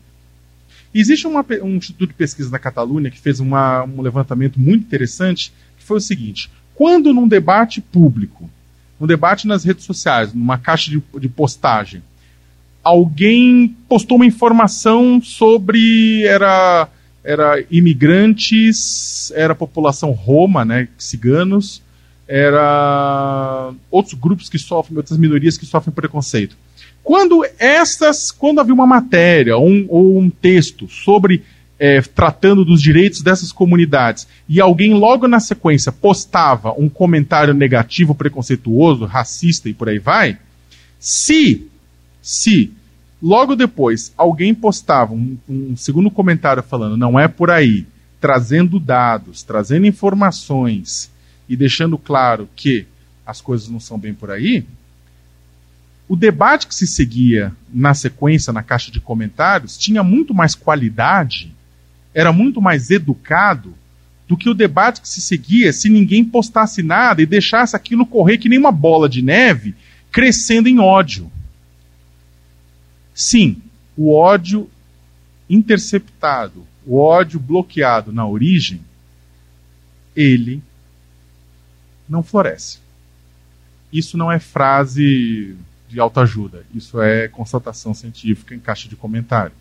Existe uma, um instituto de pesquisa na Catalunha que fez uma, um levantamento muito interessante, que foi o seguinte: quando num debate público, num debate nas redes sociais, numa caixa de, de postagem, alguém postou uma informação sobre era era imigrantes, era população roma, né, ciganos, era outros grupos que sofrem, outras minorias que sofrem preconceito. Quando essas, quando havia uma matéria um, ou um texto sobre é, tratando dos direitos dessas comunidades e alguém logo na sequência postava um comentário negativo, preconceituoso, racista e por aí vai, se, se logo depois alguém postava um, um segundo comentário falando não é por aí, trazendo dados, trazendo informações e deixando claro que as coisas não são bem por aí, o debate que se seguia na sequência, na caixa de comentários, tinha muito mais qualidade, era muito mais educado do que o debate que se seguia se ninguém postasse nada e deixasse aquilo correr que nem uma bola de neve, crescendo em ódio. Sim, o ódio interceptado, o ódio bloqueado na origem, ele não floresce. Isso não é frase de autoajuda. Isso é constatação científica em caixa de comentário.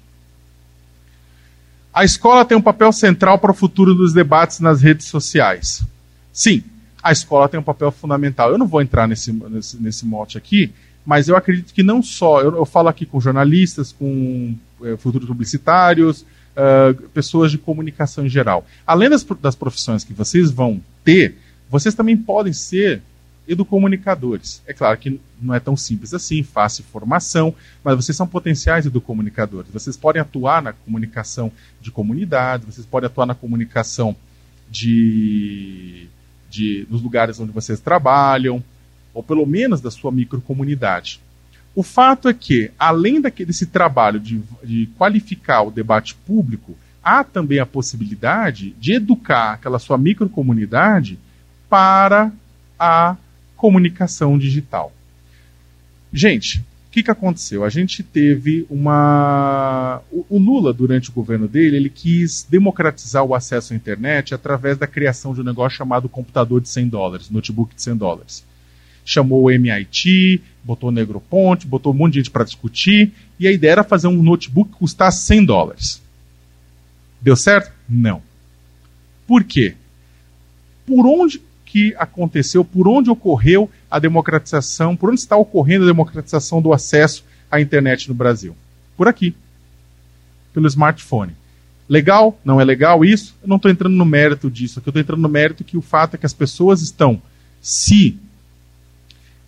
A escola tem um papel central para o futuro dos debates nas redes sociais. Sim, a escola tem um papel fundamental. Eu não vou entrar nesse, nesse, nesse mote aqui, mas eu acredito que não só. Eu, eu falo aqui com jornalistas, com é, futuros publicitários, uh, pessoas de comunicação em geral. Além das, das profissões que vocês vão ter, vocês também podem ser educomunicadores. É claro que não é tão simples assim, fácil formação, mas vocês são potenciais educomunicadores. Vocês podem atuar na comunicação de comunidade, vocês podem atuar na comunicação de, de dos lugares onde vocês trabalham, ou pelo menos da sua microcomunidade. O fato é que, além daquele, desse trabalho de, de qualificar o debate público, há também a possibilidade de educar aquela sua microcomunidade para a comunicação digital. Gente, o que, que aconteceu? A gente teve uma. O, Lula, durante o governo dele, ele quis democratizar o acesso à internet através da criação de um negócio chamado computador de 100 dólares, notebook de 100 dólares. Chamou o MIT, botou Negroponte, botou um monte de gente para discutir, e a ideia era fazer um notebook que custasse 100 dólares. Deu certo? Não. Por quê? Por onde que aconteceu, por onde ocorreu a democratização, por onde está ocorrendo a democratização do acesso à internet no Brasil? Por aqui, pelo smartphone. Legal? Não é legal isso? Eu não estou entrando no mérito disso. Eu estou entrando no mérito que o fato é que as pessoas estão se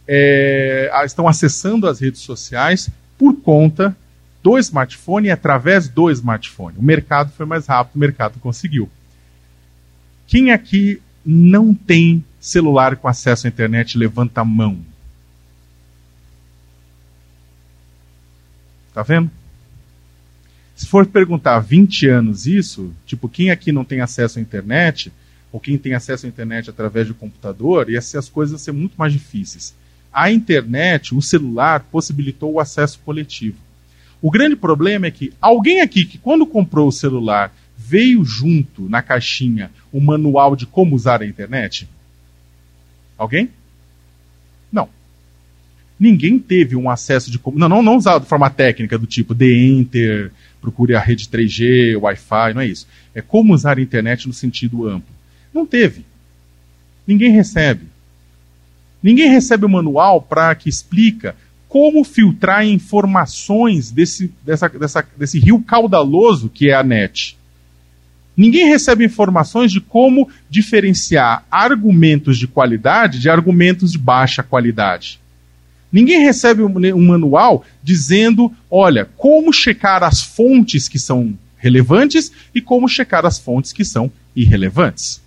é, estão acessando as redes sociais por conta do smartphone e através do smartphone. O mercado foi mais rápido, o mercado conseguiu. Quem aqui não tem celular com acesso à internet, levanta a mão. Tá vendo? Se for perguntar 20 anos isso, tipo, quem aqui não tem acesso à internet, ou quem tem acesso à internet através do computador, ia ser as coisas ser muito mais difíceis. A internet, o celular, possibilitou o acesso coletivo. O grande problema é que alguém aqui que quando comprou o celular veio junto na caixinha o manual de como usar a internet? Alguém? Não. Ninguém teve um acesso de como. Não, não, não usado de forma técnica, do tipo de enter, procure a rede 3G, Wi-Fi, não é isso. É como usar a internet no sentido amplo. Não teve. Ninguém recebe. Ninguém recebe o manual para que explica como filtrar informações desse, dessa, dessa, desse rio caudaloso que é a net. Ninguém recebe informações de como diferenciar argumentos de qualidade de argumentos de baixa qualidade. Ninguém recebe um manual dizendo, olha, como checar as fontes que são relevantes e como checar as fontes que são irrelevantes.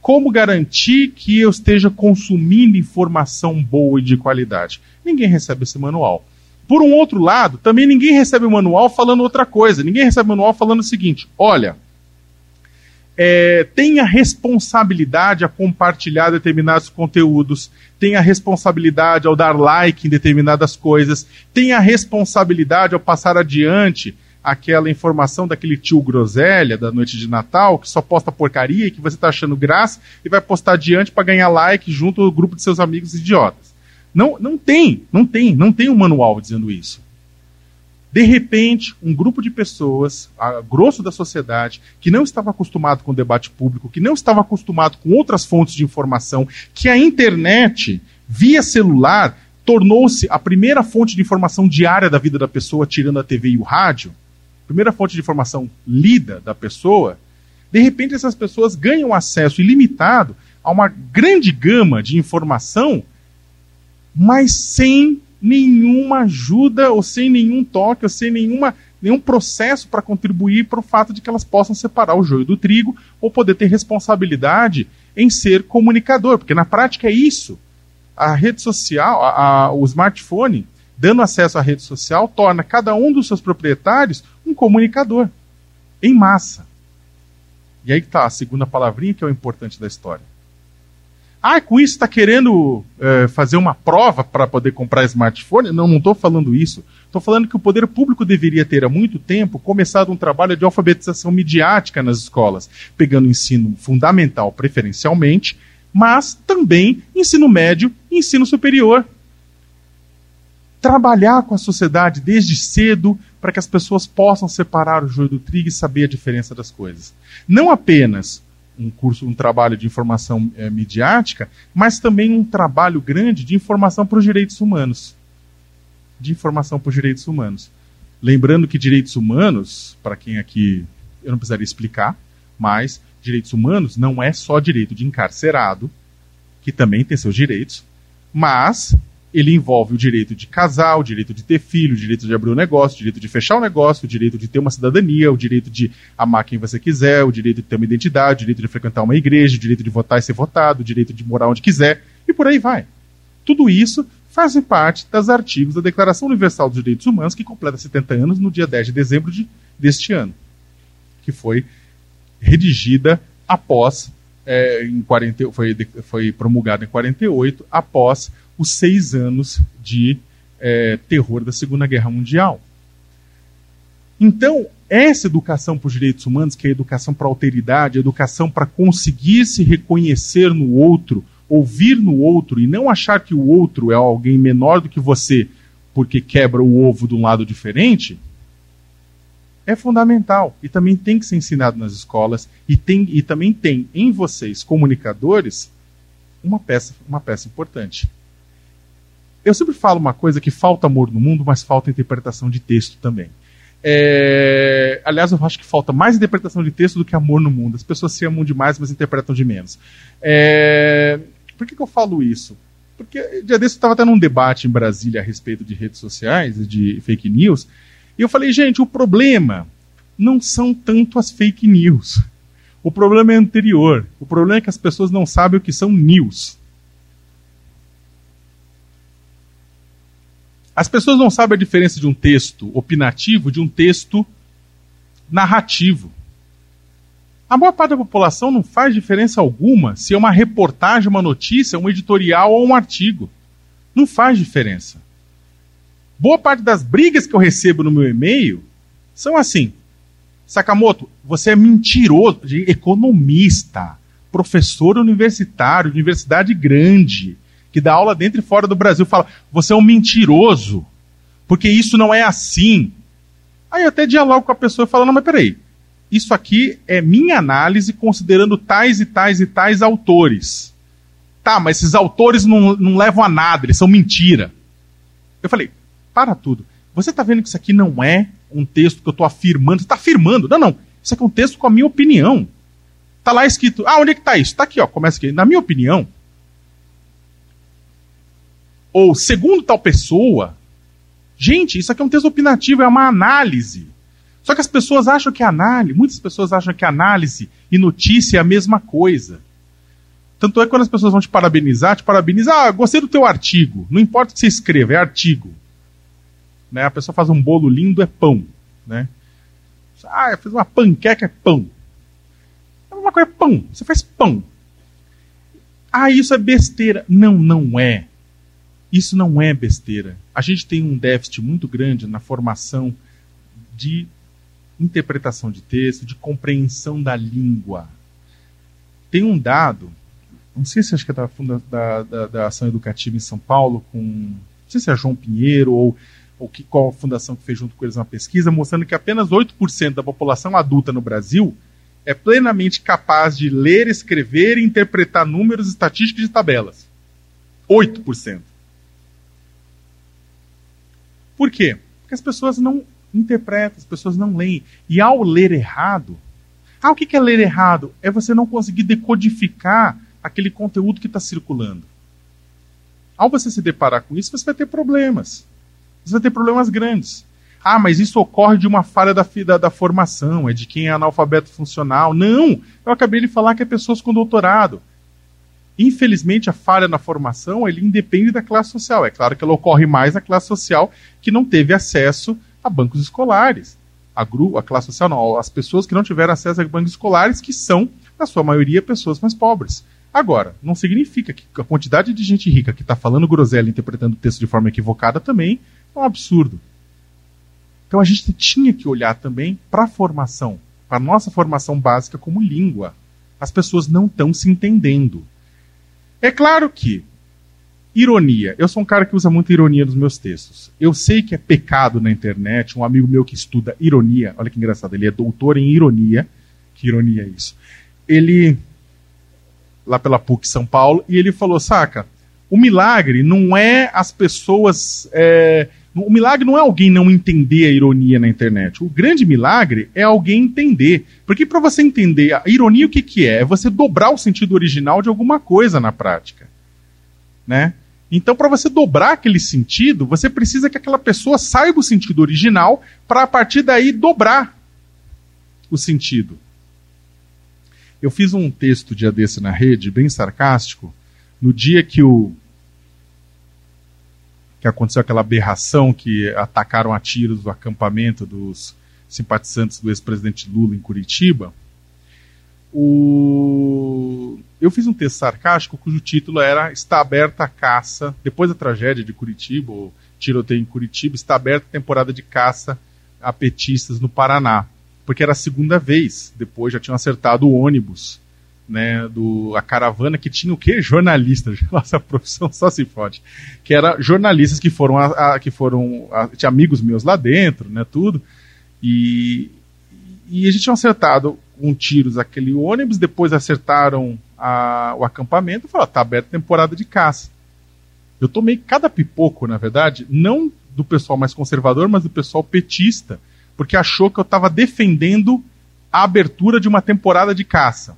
Como garantir que eu esteja consumindo informação boa e de qualidade? Ninguém recebe esse manual. Por um outro lado, também ninguém recebe o manual falando outra coisa. Ninguém recebe o manual falando o seguinte: olha, é, tenha responsabilidade a compartilhar determinados conteúdos, tenha responsabilidade ao dar like em determinadas coisas, tenha responsabilidade ao passar adiante aquela informação daquele tio groselha da noite de Natal que só posta porcaria e que você está achando graça e vai postar adiante para ganhar like junto ao grupo de seus amigos idiotas. Não, não tem, não tem, não tem um manual dizendo isso. De repente, um grupo de pessoas, a grosso da sociedade, que não estava acostumado com o debate público, que não estava acostumado com outras fontes de informação, que a internet, via celular, tornou-se a primeira fonte de informação diária da vida da pessoa, tirando a TV e o rádio, primeira fonte de informação lida da pessoa, de repente essas pessoas ganham acesso ilimitado a uma grande gama de informação, mas sem nenhuma ajuda, ou sem nenhum toque, ou sem nenhuma, nenhum processo para contribuir para o fato de que elas possam separar o joio do trigo ou poder ter responsabilidade em ser comunicador, porque na prática é isso. A rede social, a, a, o smartphone, dando acesso à rede social, torna cada um dos seus proprietários um comunicador, em massa. E aí está a segunda palavrinha que é o importante da história. Ah, com isso está querendo é, fazer uma prova para poder comprar smartphone? Não, não estou falando isso. Estou falando que o poder público deveria ter há muito tempo começado um trabalho de alfabetização midiática nas escolas, pegando ensino fundamental preferencialmente, mas também ensino médio e ensino superior. Trabalhar com a sociedade desde cedo para que as pessoas possam separar o joio do trigo e saber a diferença das coisas. Não apenas um curso, um trabalho de informação é, midiática, mas também um trabalho grande de informação para os direitos humanos. De informação para os direitos humanos. Lembrando que direitos humanos, para quem aqui eu não precisaria explicar, mas direitos humanos não é só direito de encarcerado, que também tem seus direitos, mas ele envolve o direito de casar, o direito de ter filho, o direito de abrir um negócio, o direito de fechar um negócio, o direito de ter uma cidadania, o direito de amar quem você quiser, o direito de ter uma identidade, o direito de frequentar uma igreja, o direito de votar e ser votado, o direito de morar onde quiser, e por aí vai. Tudo isso fazem parte dos artigos da Declaração Universal dos Direitos Humanos, que completa 70 anos no dia 10 de dezembro de, deste ano, que foi redigida após, é, em 40, foi, foi promulgada em 48, após os seis anos de é, terror da Segunda Guerra Mundial. Então, essa educação para os direitos humanos, que é a educação para a alteridade, a educação para conseguir se reconhecer no outro, ouvir no outro e não achar que o outro é alguém menor do que você porque quebra o ovo de um lado diferente, é fundamental e também tem que ser ensinado nas escolas e, tem, e também tem em vocês, comunicadores, uma peça, uma peça importante. Eu sempre falo uma coisa que falta amor no mundo, mas falta interpretação de texto também. É... Aliás, eu acho que falta mais interpretação de texto do que amor no mundo. As pessoas se amam demais, mas interpretam de menos. É... Por que, que eu falo isso? Porque dia desse eu estava tendo um debate em Brasília a respeito de redes sociais, de fake news, e eu falei, gente, o problema não são tanto as fake news. O problema é anterior. O problema é que as pessoas não sabem o que são news. As pessoas não sabem a diferença de um texto opinativo de um texto narrativo. A maior parte da população não faz diferença alguma se é uma reportagem, uma notícia, um editorial ou um artigo. Não faz diferença. Boa parte das brigas que eu recebo no meu e-mail são assim: Sakamoto, você é mentiroso, economista, professor universitário, universidade grande que dá aula dentro e fora do Brasil, fala: você é um mentiroso, porque isso não é assim. Aí eu até dialogo com a pessoa e falo: não, mas peraí, isso aqui é minha análise considerando tais e tais e tais autores. Tá, mas esses autores não, não levam a nada, eles são mentira. Eu falei: para tudo. Você está vendo que isso aqui não é um texto que eu estou afirmando? Você está afirmando? Não, não. Isso aqui é um texto com a minha opinião. Está lá escrito. Ah, onde é que está isso? Está aqui, ó. Começa aqui. Na minha opinião, ou segundo tal pessoa. Gente, isso aqui é um texto opinativo, é uma análise. Só que as pessoas acham que análise, muitas pessoas acham que análise e notícia é a mesma coisa. Tanto é que quando as pessoas vão te parabenizar, te parabenizar, ah, gostei do teu artigo. Não importa o que você escreva, é artigo. Né? A pessoa faz um bolo lindo, é pão. Né? Ah, fez uma panqueca, é pão. É uma coisa, é pão. Você faz pão. Ah, isso é besteira. Não, não é. Isso não é besteira. A gente tem um déficit muito grande na formação de interpretação de texto, de compreensão da língua. Tem um dado, não sei se acho que é da, da, da, da Ação Educativa em São Paulo, com. Não sei se é João Pinheiro ou, ou que, qual a fundação que fez junto com eles uma pesquisa, mostrando que apenas 8% da população adulta no Brasil é plenamente capaz de ler, escrever e interpretar números, estatísticas e tabelas. 8%. Por quê? Porque as pessoas não interpretam, as pessoas não leem. E ao ler errado, ah, o que é ler errado? É você não conseguir decodificar aquele conteúdo que está circulando. Ao você se deparar com isso, você vai ter problemas. Você vai ter problemas grandes. Ah, mas isso ocorre de uma falha da, da, da, formação, é de quem é analfabeto funcional. Não! Eu acabei de falar que é pessoas com doutorado. Infelizmente, a falha na formação ele independe da classe social. É claro que ela ocorre mais na classe social que não teve acesso a bancos escolares. A, gru, a classe social não, as pessoas que não tiveram acesso a bancos escolares, que são, na sua maioria, pessoas mais pobres. Agora, não significa que a quantidade de gente rica que está falando groselha interpretando o texto de forma equivocada também é um absurdo. Então a gente tinha que olhar também para a formação, para a nossa formação básica como língua. As pessoas não estão se entendendo. É claro que ironia. Eu sou um cara que usa muito ironia nos meus textos. Eu sei que é pecado na internet. Um amigo meu que estuda ironia, olha que engraçado, ele é doutor em ironia. Que ironia é isso? Ele lá pela PUC São Paulo e ele falou: "Saca, O milagre não é as pessoas. É, o milagre não é alguém não entender a ironia na internet. O grande milagre é alguém entender. Porque para você entender a ironia, o que, que é? É você dobrar o sentido original de alguma coisa na prática. Né? Então, para você dobrar aquele sentido, você precisa que aquela pessoa saiba o sentido original para a partir daí dobrar o sentido. Eu fiz um texto dia desse na rede, bem sarcástico, no dia que o que aconteceu aquela aberração que atacaram a tiros o acampamento dos simpatizantes do ex-presidente Lula em Curitiba. O... Eu fiz um texto sarcástico cujo título era Está aberta a caça, depois da tragédia de Curitiba, o tiroteio em Curitiba, está aberta a temporada de caça a petistas no Paraná porque era a segunda vez. Depois já tinham acertado o ônibus, né, do a caravana que tinha o quê? Jornalistas. Nossa profissão só se fode. Que era jornalistas que foram a, a que foram a, tinha amigos meus lá dentro, né, tudo. E e a gente tinha acertado um tiros aquele ônibus, depois acertaram a, o acampamento e falaram, tá aberta temporada de caça. Eu tomei cada pipoco, na verdade, não do pessoal mais conservador, mas do pessoal petista porque achou que eu estava defendendo a abertura de uma temporada de caça.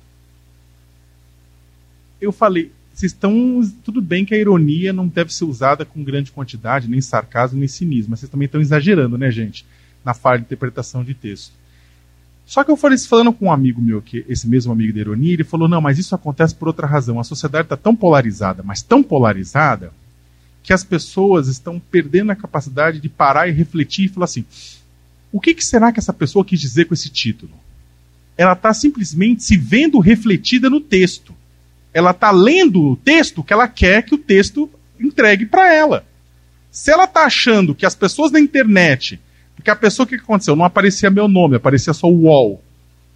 Eu falei, vocês estão. Tudo bem que a ironia não deve ser usada com grande quantidade, nem sarcasmo, nem cinismo, mas vocês também estão exagerando, né, gente? Na falha de interpretação de texto. Só que eu falei isso falando com um amigo meu, que esse mesmo amigo da ironia, ele falou: não, mas isso acontece por outra razão. A sociedade está tão polarizada, mas tão polarizada, que as pessoas estão perdendo a capacidade de parar e refletir e falar assim: o que, que será que essa pessoa quis dizer com esse título? Ela está simplesmente se vendo refletida no texto. Ela está lendo o texto que ela quer que o texto entregue para ela. Se ela está achando que as pessoas na internet, porque a pessoa que aconteceu, não aparecia meu nome, aparecia só o UOL.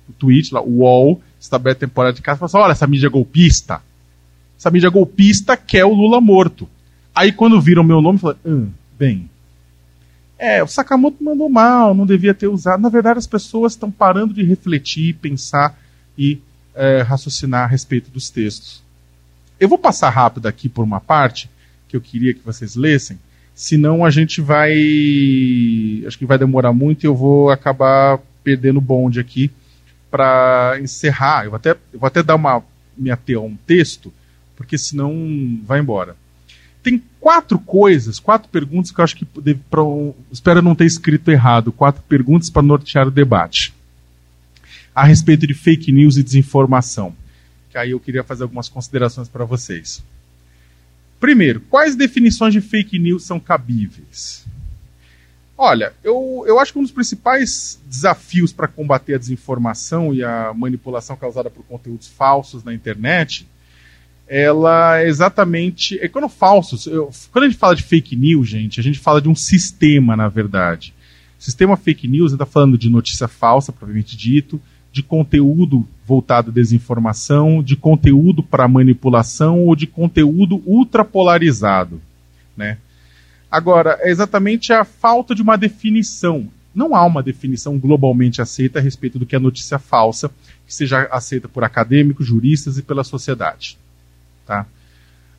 O tweet lá, o UOL, estabelece a temporada de casa, fala assim, olha essa mídia golpista. Essa mídia golpista quer o Lula morto. Aí quando viram meu nome, falaram, hum, bem, é, o Sakamoto mandou mal, não devia ter usado. Na verdade, as pessoas estão parando de refletir, pensar e é, raciocinar a respeito dos textos. Eu vou passar rápido aqui por uma parte que eu queria que vocês lessem, senão a gente vai. Acho que vai demorar muito e eu vou acabar perdendo o bonde aqui para encerrar. Eu vou até, eu vou até dar uma. me ater a um texto, porque senão vai embora tem quatro coisas, quatro perguntas que eu acho que pra, espero não ter escrito errado, quatro perguntas para nortear o debate a respeito de fake news e desinformação. Que aí eu queria fazer algumas considerações para vocês. Primeiro, quais definições de fake news são cabíveis? Olha, eu, eu acho que um dos principais desafios para combater a desinformação e a manipulação causada por conteúdos falsos na internet ela é exatamente. É quando falsos. Eu, quando a gente fala de fake news, gente, a gente fala de um sistema, na verdade. sistema fake news está falando de notícia falsa, provavelmente dito, de conteúdo voltado à desinformação, de conteúdo para manipulação ou de conteúdo ultrapolarizado. Né? Agora, é exatamente a falta de uma definição. Não há uma definição globalmente aceita a respeito do que é notícia falsa, que seja aceita por acadêmicos, juristas e pela sociedade. Tá?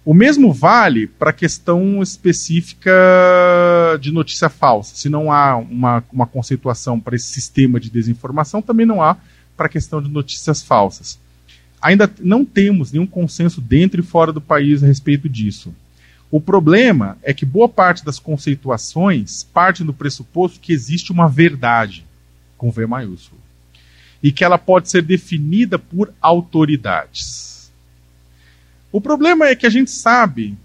O mesmo vale para a questão específica de notícia falsa. Se não há uma, uma conceituação para esse sistema de desinformação, também não há para a questão de notícias falsas. Ainda não temos nenhum consenso dentro e fora do país a respeito disso. O problema é que boa parte das conceituações parte do pressuposto que existe uma verdade, com V maiúsculo, e que ela pode ser definida por autoridades. O problema é que a gente sabe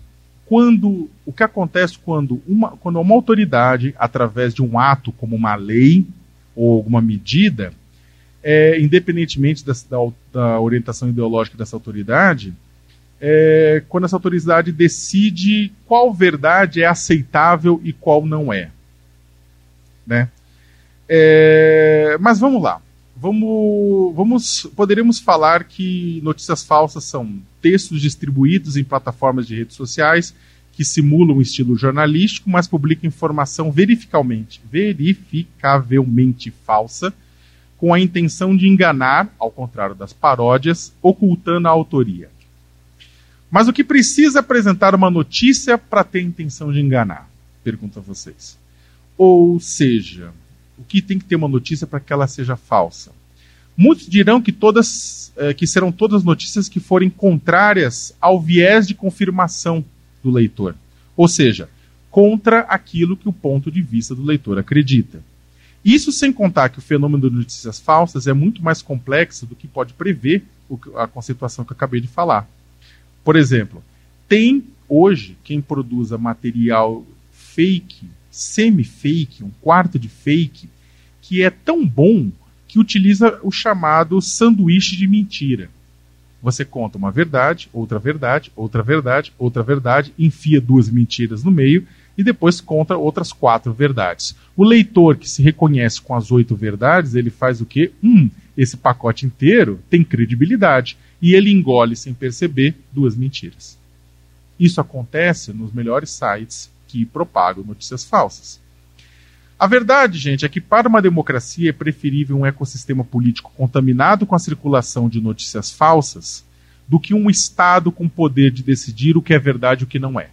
quando o que acontece quando uma, quando uma autoridade, através de um ato como uma lei ou alguma medida, é, independentemente da, da, orientação ideológica dessa autoridade, é, quando essa autoridade decide qual verdade é aceitável e qual não é. Né? É, mas vamos lá. Vamos, vamos, poderíamos falar que notícias falsas são textos distribuídos em plataformas de redes sociais que simulam um estilo jornalístico, mas publicam informação verificavelmente, verificavelmente falsa, com a intenção de enganar, ao contrário das paródias, ocultando a autoria. Mas o que precisa apresentar uma notícia para ter intenção de enganar? Pergunto a vocês. Ou seja, o que tem que ter uma notícia para que ela seja falsa? Muitos dirão que todas eh, que serão todas notícias que forem contrárias ao viés de confirmação do leitor. Ou seja, contra aquilo que o ponto de vista do leitor acredita. Isso sem contar que o fenômeno de notícias falsas é muito mais complexo do que pode prever a conceituação que eu acabei de falar. Por exemplo, tem hoje quem produza material fake, semi-fake, um quarto de fake, que é tão bom que utiliza o chamado sanduíche de mentira. Você conta uma verdade, outra verdade, outra verdade, outra verdade, enfia duas mentiras no meio e depois conta outras quatro verdades. O leitor que se reconhece com as oito verdades, ele faz o quê? Hum, esse pacote inteiro tem credibilidade. E ele engole sem perceber duas mentiras. Isso acontece nos melhores sites que propagam notícias falsas. A verdade, gente, é que para uma democracia é preferível um ecossistema político contaminado com a circulação de notícias falsas do que um Estado com poder de decidir o que é verdade e o que não é.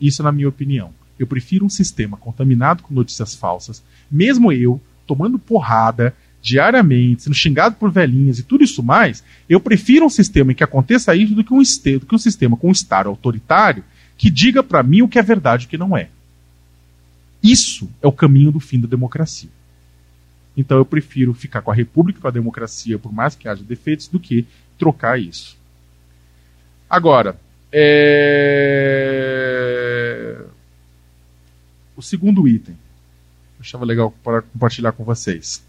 Isso na minha opinião. Eu prefiro um sistema contaminado com notícias falsas, mesmo eu tomando porrada diariamente, sendo xingado por velhinhas e tudo isso mais, eu prefiro um sistema em que aconteça isso do que um, do que um sistema com um Estado autoritário que diga para mim o que é verdade e o que não é. Isso é o caminho do fim da democracia. Então eu prefiro ficar com a república, com a democracia, por mais que haja defeitos, do que trocar isso. Agora, é... o segundo item. Achava legal para compartilhar com vocês.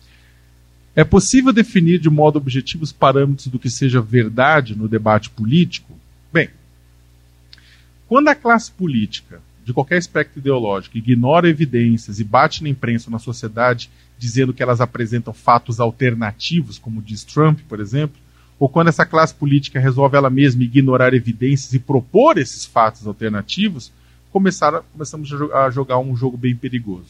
É possível definir de modo objetivo os parâmetros do que seja verdade no debate político? Bem, quando a classe política, de qualquer aspecto ideológico, ignora evidências e bate na imprensa ou na sociedade dizendo que elas apresentam fatos alternativos, como diz Trump, por exemplo, ou quando essa classe política resolve ela mesma ignorar evidências e propor esses fatos alternativos, começar, começamos a jogar um jogo bem perigoso.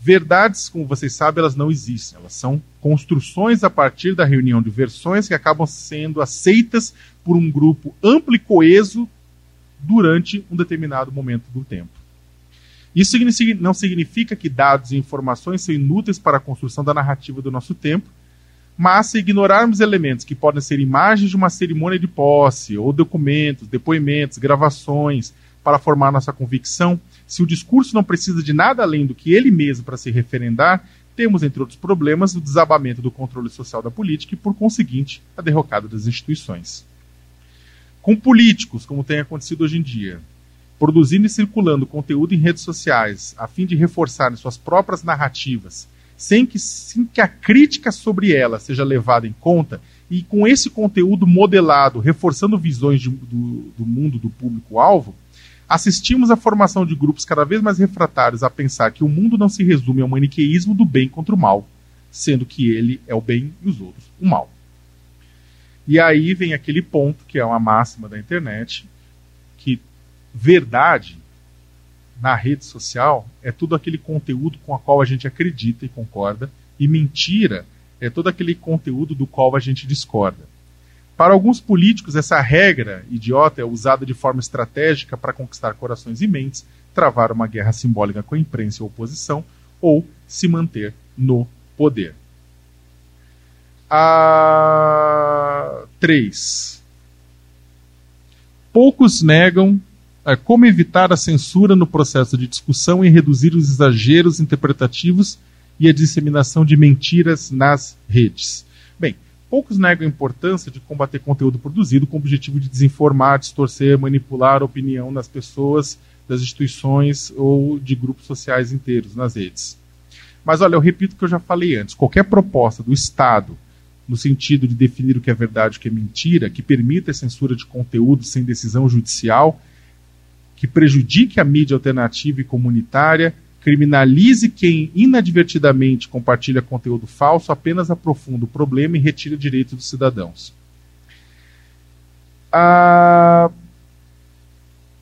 Verdades, como vocês sabem, elas não existem. Elas são construções a partir da reunião de versões que acabam sendo aceitas por um grupo amplo e coeso durante um determinado momento do tempo. Isso não significa que dados e informações são inúteis para a construção da narrativa do nosso tempo, mas se ignorarmos elementos que podem ser imagens de uma cerimônia de posse, ou documentos, depoimentos, gravações, para formar nossa convicção, se o discurso não precisa de nada além do que ele mesmo para se referendar, temos, entre outros problemas, o desabamento do controle social da política e, por conseguinte, a derrocada das instituições. Com políticos, como tem acontecido hoje em dia, produzindo e circulando conteúdo em redes sociais a fim de reforçar suas próprias narrativas, sem que, sem que a crítica sobre elas seja levada em conta, e com esse conteúdo modelado, reforçando visões de, do, do mundo do público-alvo, assistimos à formação de grupos cada vez mais refratários a pensar que o mundo não se resume ao maniqueísmo do bem contra o mal, sendo que ele é o bem e os outros o mal. E aí vem aquele ponto que é uma máxima da internet, que verdade na rede social é tudo aquele conteúdo com o qual a gente acredita e concorda, e mentira é todo aquele conteúdo do qual a gente discorda. Para alguns políticos, essa regra idiota é usada de forma estratégica para conquistar corações e mentes, travar uma guerra simbólica com a imprensa e a oposição ou se manter no poder. A 3. Poucos negam é, como evitar a censura no processo de discussão e reduzir os exageros interpretativos e a disseminação de mentiras nas redes. Poucos negam a importância de combater conteúdo produzido com o objetivo de desinformar, distorcer, manipular a opinião das pessoas, das instituições ou de grupos sociais inteiros nas redes. Mas olha, eu repito o que eu já falei antes: qualquer proposta do Estado, no sentido de definir o que é verdade e o que é mentira, que permita a censura de conteúdo sem decisão judicial, que prejudique a mídia alternativa e comunitária, criminalize quem inadvertidamente compartilha conteúdo falso, apenas aprofunda o problema e retira direitos dos cidadãos. Ah,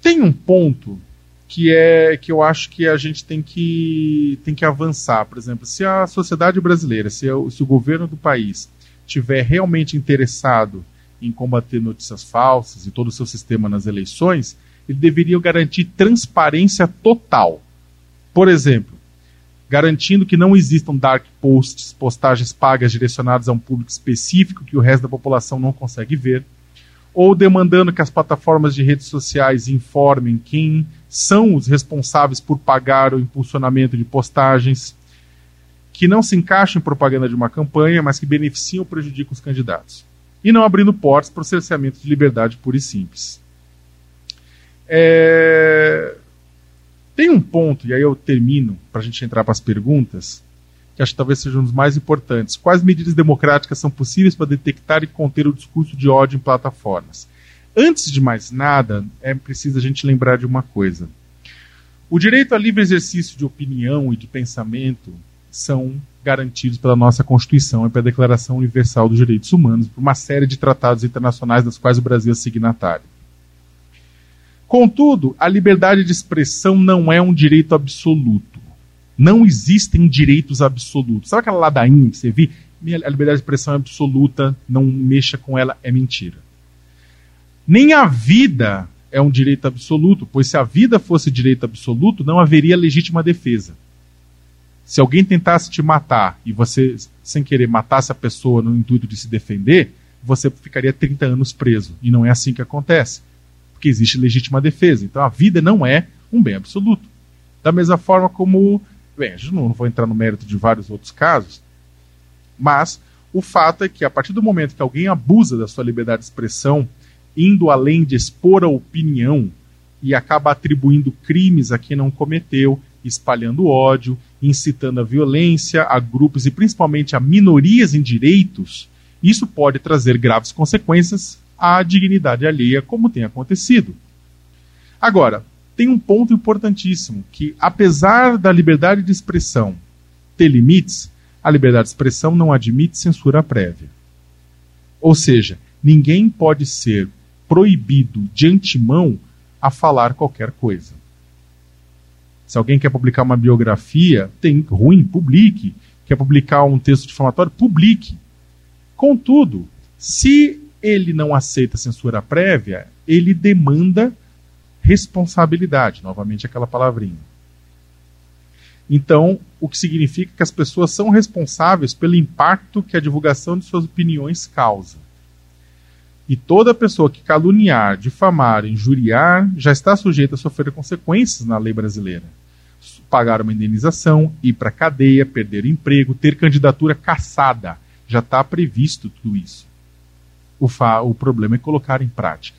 tem um ponto que é que eu acho que a gente tem que, tem que avançar. Por exemplo, se a sociedade brasileira, se, se o governo do país tiver realmente interessado em combater notícias falsas e todo o seu sistema nas eleições, ele deveria garantir transparência total. Por exemplo, garantindo que não existam dark posts, postagens pagas direcionadas a um público específico que o resto da população não consegue ver, ou demandando que as plataformas de redes sociais informem quem são os responsáveis por pagar o impulsionamento de postagens que não se encaixam em propaganda de uma campanha, mas que beneficiam ou prejudicam os candidatos. E não abrindo portas para o cerceamento de liberdade pura e simples. É... Tem um ponto, e aí eu termino para a gente entrar para as perguntas, que acho que talvez seja um dos mais importantes. Quais medidas democráticas são possíveis para detectar e conter o discurso de ódio em plataformas? Antes de mais nada, é preciso a gente lembrar de uma coisa. O direito a livre exercício de opinião e de pensamento são garantidos pela nossa Constituição e pela Declaração Universal dos Direitos Humanos, por uma série de tratados internacionais das quais o Brasil é signatário. Contudo, a liberdade de expressão não é um direito absoluto. Não existem direitos absolutos. Sabe aquela ladainha que você viu? A liberdade de expressão é absoluta, não mexa com ela, é mentira. Nem a vida é um direito absoluto, pois se a vida fosse direito absoluto, não haveria legítima defesa. Se alguém tentasse te matar e você, sem querer, matasse a pessoa no intuito de se defender, você ficaria 30 anos preso. E não é assim que acontece. Porque existe legítima defesa. Então a vida não é um bem absoluto. Da mesma forma como Bem, não vou entrar no mérito de vários outros casos, mas o fato é que a partir do momento que alguém abusa da sua liberdade de expressão, indo além de expor a opinião e acaba atribuindo crimes a quem não cometeu, espalhando ódio, incitando a violência a grupos e principalmente a minorias em direitos, isso pode trazer graves consequências à dignidade alheia, como tem acontecido. Agora, tem um ponto importantíssimo, que apesar da liberdade de expressão ter limites, a liberdade de expressão não admite censura prévia. Ou seja, ninguém pode ser proibido de antemão a falar qualquer coisa. Se alguém quer publicar uma biografia, tem ruim, publique. Quer publicar um texto difamatório, publique. Contudo, se ele não aceita censura prévia, ele demanda responsabilidade, novamente aquela palavrinha. Então, o que significa que as pessoas são responsáveis pelo impacto que a divulgação de suas opiniões causa. E toda pessoa que caluniar, difamar, injuriar já está sujeita a sofrer consequências na lei brasileira. Pagar uma indenização, ir para a cadeia, perder o emprego, ter candidatura caçada. Já está previsto tudo isso. O, o problema é colocar em prática.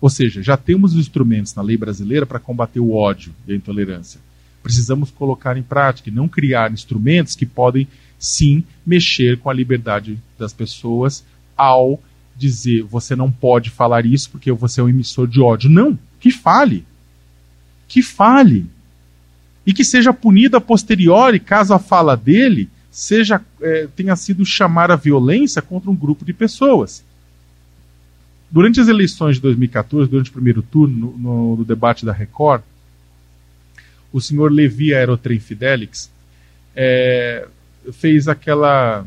Ou seja, já temos os instrumentos na lei brasileira para combater o ódio e a intolerância. Precisamos colocar em prática e não criar instrumentos que podem, sim, mexer com a liberdade das pessoas ao dizer você não pode falar isso porque você é um emissor de ódio. Não, que fale. Que fale. E que seja punida a posteriori caso a fala dele seja é, tenha sido chamar a violência contra um grupo de pessoas. Durante as eleições de 2014, durante o primeiro turno, no, no debate da Record, o senhor Levi Aerotrem Fidelix é, fez aquela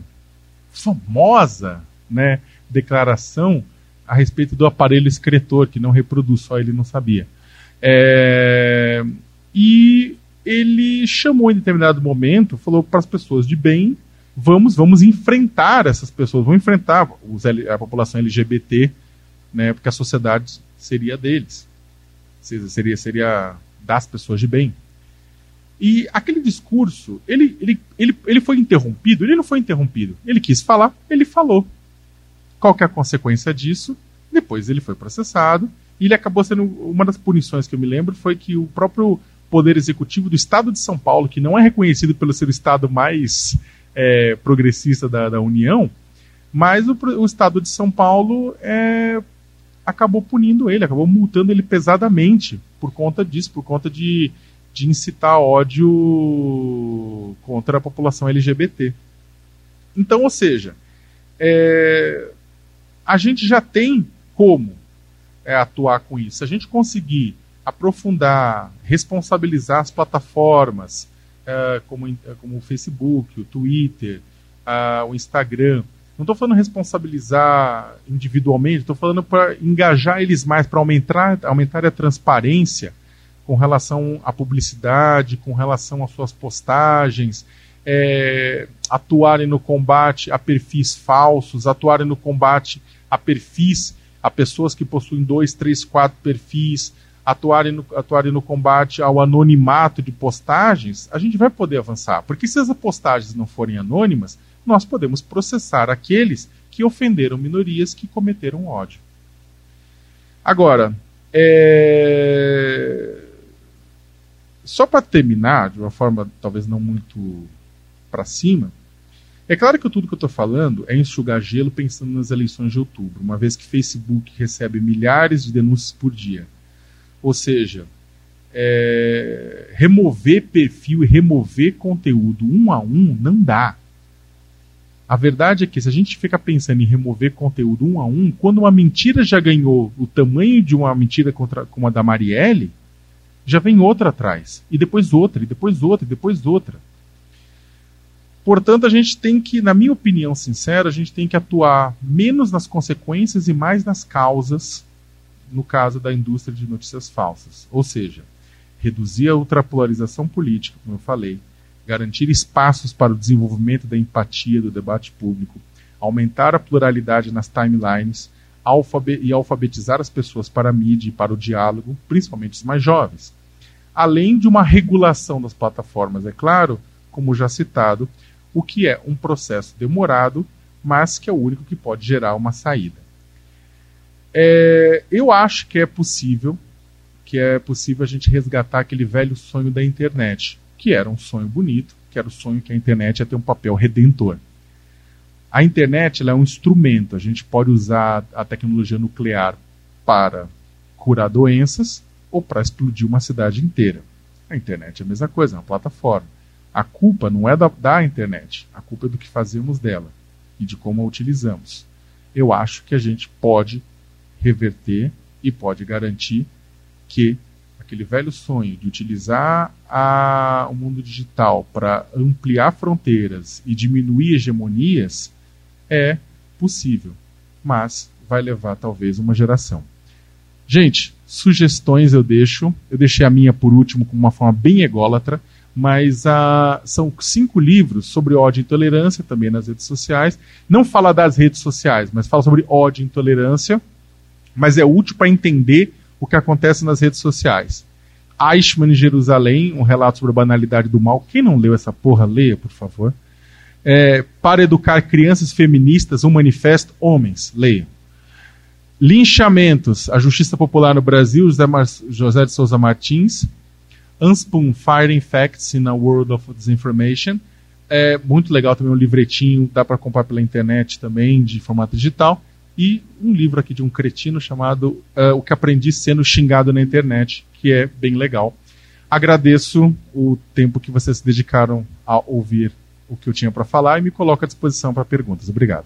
famosa né, declaração a respeito do aparelho excretor, que não reproduz, só ele não sabia. É, e ele chamou em determinado momento, falou para as pessoas de bem, vamos, vamos enfrentar essas pessoas, vamos enfrentar os, a população LGBT né, porque a sociedade seria deles, seria, seria das pessoas de bem. E aquele discurso, ele, ele, ele, ele foi interrompido? Ele não foi interrompido. Ele quis falar, ele falou. Qual que é a consequência disso? Depois ele foi processado e ele acabou sendo uma das punições que eu me lembro foi que o próprio poder executivo do Estado de São Paulo, que não é reconhecido pelo ser o estado mais é, progressista da, da União, mas o, o Estado de São Paulo é, acabou punindo ele, acabou multando ele pesadamente por conta disso, por conta de, de incitar ódio contra a população LGBT. Então, ou seja, é, a gente já tem como é, atuar com isso. Se a gente conseguir aprofundar, responsabilizar as plataformas, é, como, como o Facebook, o Twitter, o Instagram, Não estou falando responsabilizar individualmente, estou falando para engajar eles mais, para aumentar, aumentar a transparência com relação à publicidade, com relação às suas postagens, é, atuarem no combate a perfis falsos, atuarem no combate a perfis, a pessoas que possuem dois, três, quatro perfis, atuarem no, atuarem no combate ao anonimato de postagens, a gente vai poder avançar. Porque se as postagens não forem anônimas, nós podemos processar aqueles que ofenderam minorias que cometeram ódio. Agora, é... só para terminar, de uma forma talvez não muito para cima, é claro que tudo que eu estou falando é enxugar gelo pensando nas eleições de outubro, uma vez que Facebook recebe milhares de denúncias por dia. Ou seja, é... remover perfil e remover conteúdo um a um não dá. A verdade é que se a gente fica pensando em remover conteúdo um a um, quando uma mentira já ganhou o tamanho de uma mentira contra, como a da Marielle, já vem outra atrás. E depois outra, e depois outra, e depois outra. Portanto, a gente tem que, na minha opinião sincera, a gente tem que atuar menos nas consequências e mais nas causas, no caso da indústria de notícias falsas. Ou seja, reduzir a ultrapolarização política, como eu falei, garantir espaços para o desenvolvimento da empatia do debate público, aumentar a pluralidade nas timelines e alfabetizar as pessoas para a mídia e para o diálogo, principalmente os mais jovens. Além de uma regulação das plataformas, é claro, como já citado, o que é um processo demorado, mas que é o único que pode gerar uma saída. É, eu acho que é possível, que é possível a gente resgatar aquele velho sonho da internet, que era um sonho bonito, que era o sonho que a internet ia ter um papel redentor. A internet é um instrumento, a gente pode usar a tecnologia nuclear para curar doenças ou para explodir uma cidade inteira. A internet é a mesma coisa, é uma plataforma. A culpa não é da, da internet, a culpa é do que fazemos dela e de como a utilizamos. Eu acho que a gente pode reverter e pode garantir que aquele velho sonho de utilizar a, o mundo digital para ampliar fronteiras e diminuir hegemonias é possível, mas vai levar talvez uma geração. Gente, sugestões eu deixo. Eu deixei a minha por último com uma forma bem ególatra, mas uh, são cinco livros sobre ódio e intolerância também nas redes sociais. Não fala das redes sociais, mas fala sobre ódio e intolerância, mas é útil para entender o que acontece nas redes sociais. Eichmann em Jerusalém, um relato sobre a banalidade do mal. Quem não leu essa porra, leia, por favor. É, para educar crianças feministas, um manifesto, homens, leiam. Linchamentos, a justiça popular no Brasil, José, Mar José de Souza Martins. Unspoon, Firing Facts in a World of Disinformation. É muito legal também um livretinho, dá para comprar pela internet também, de formato digital e um livro aqui de um cretino chamado uh, O que Aprendi Sendo Xingado na Internet, que é bem legal. Agradeço o tempo que vocês se dedicaram a ouvir o que eu tinha para falar e me coloco à disposição para perguntas. Obrigado.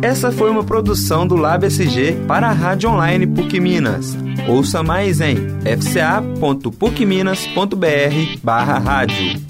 Essa foi uma produção do Lab SG para a Rádio Online PUC Minas. Ouça mais em fca.pucminas.br/rádio.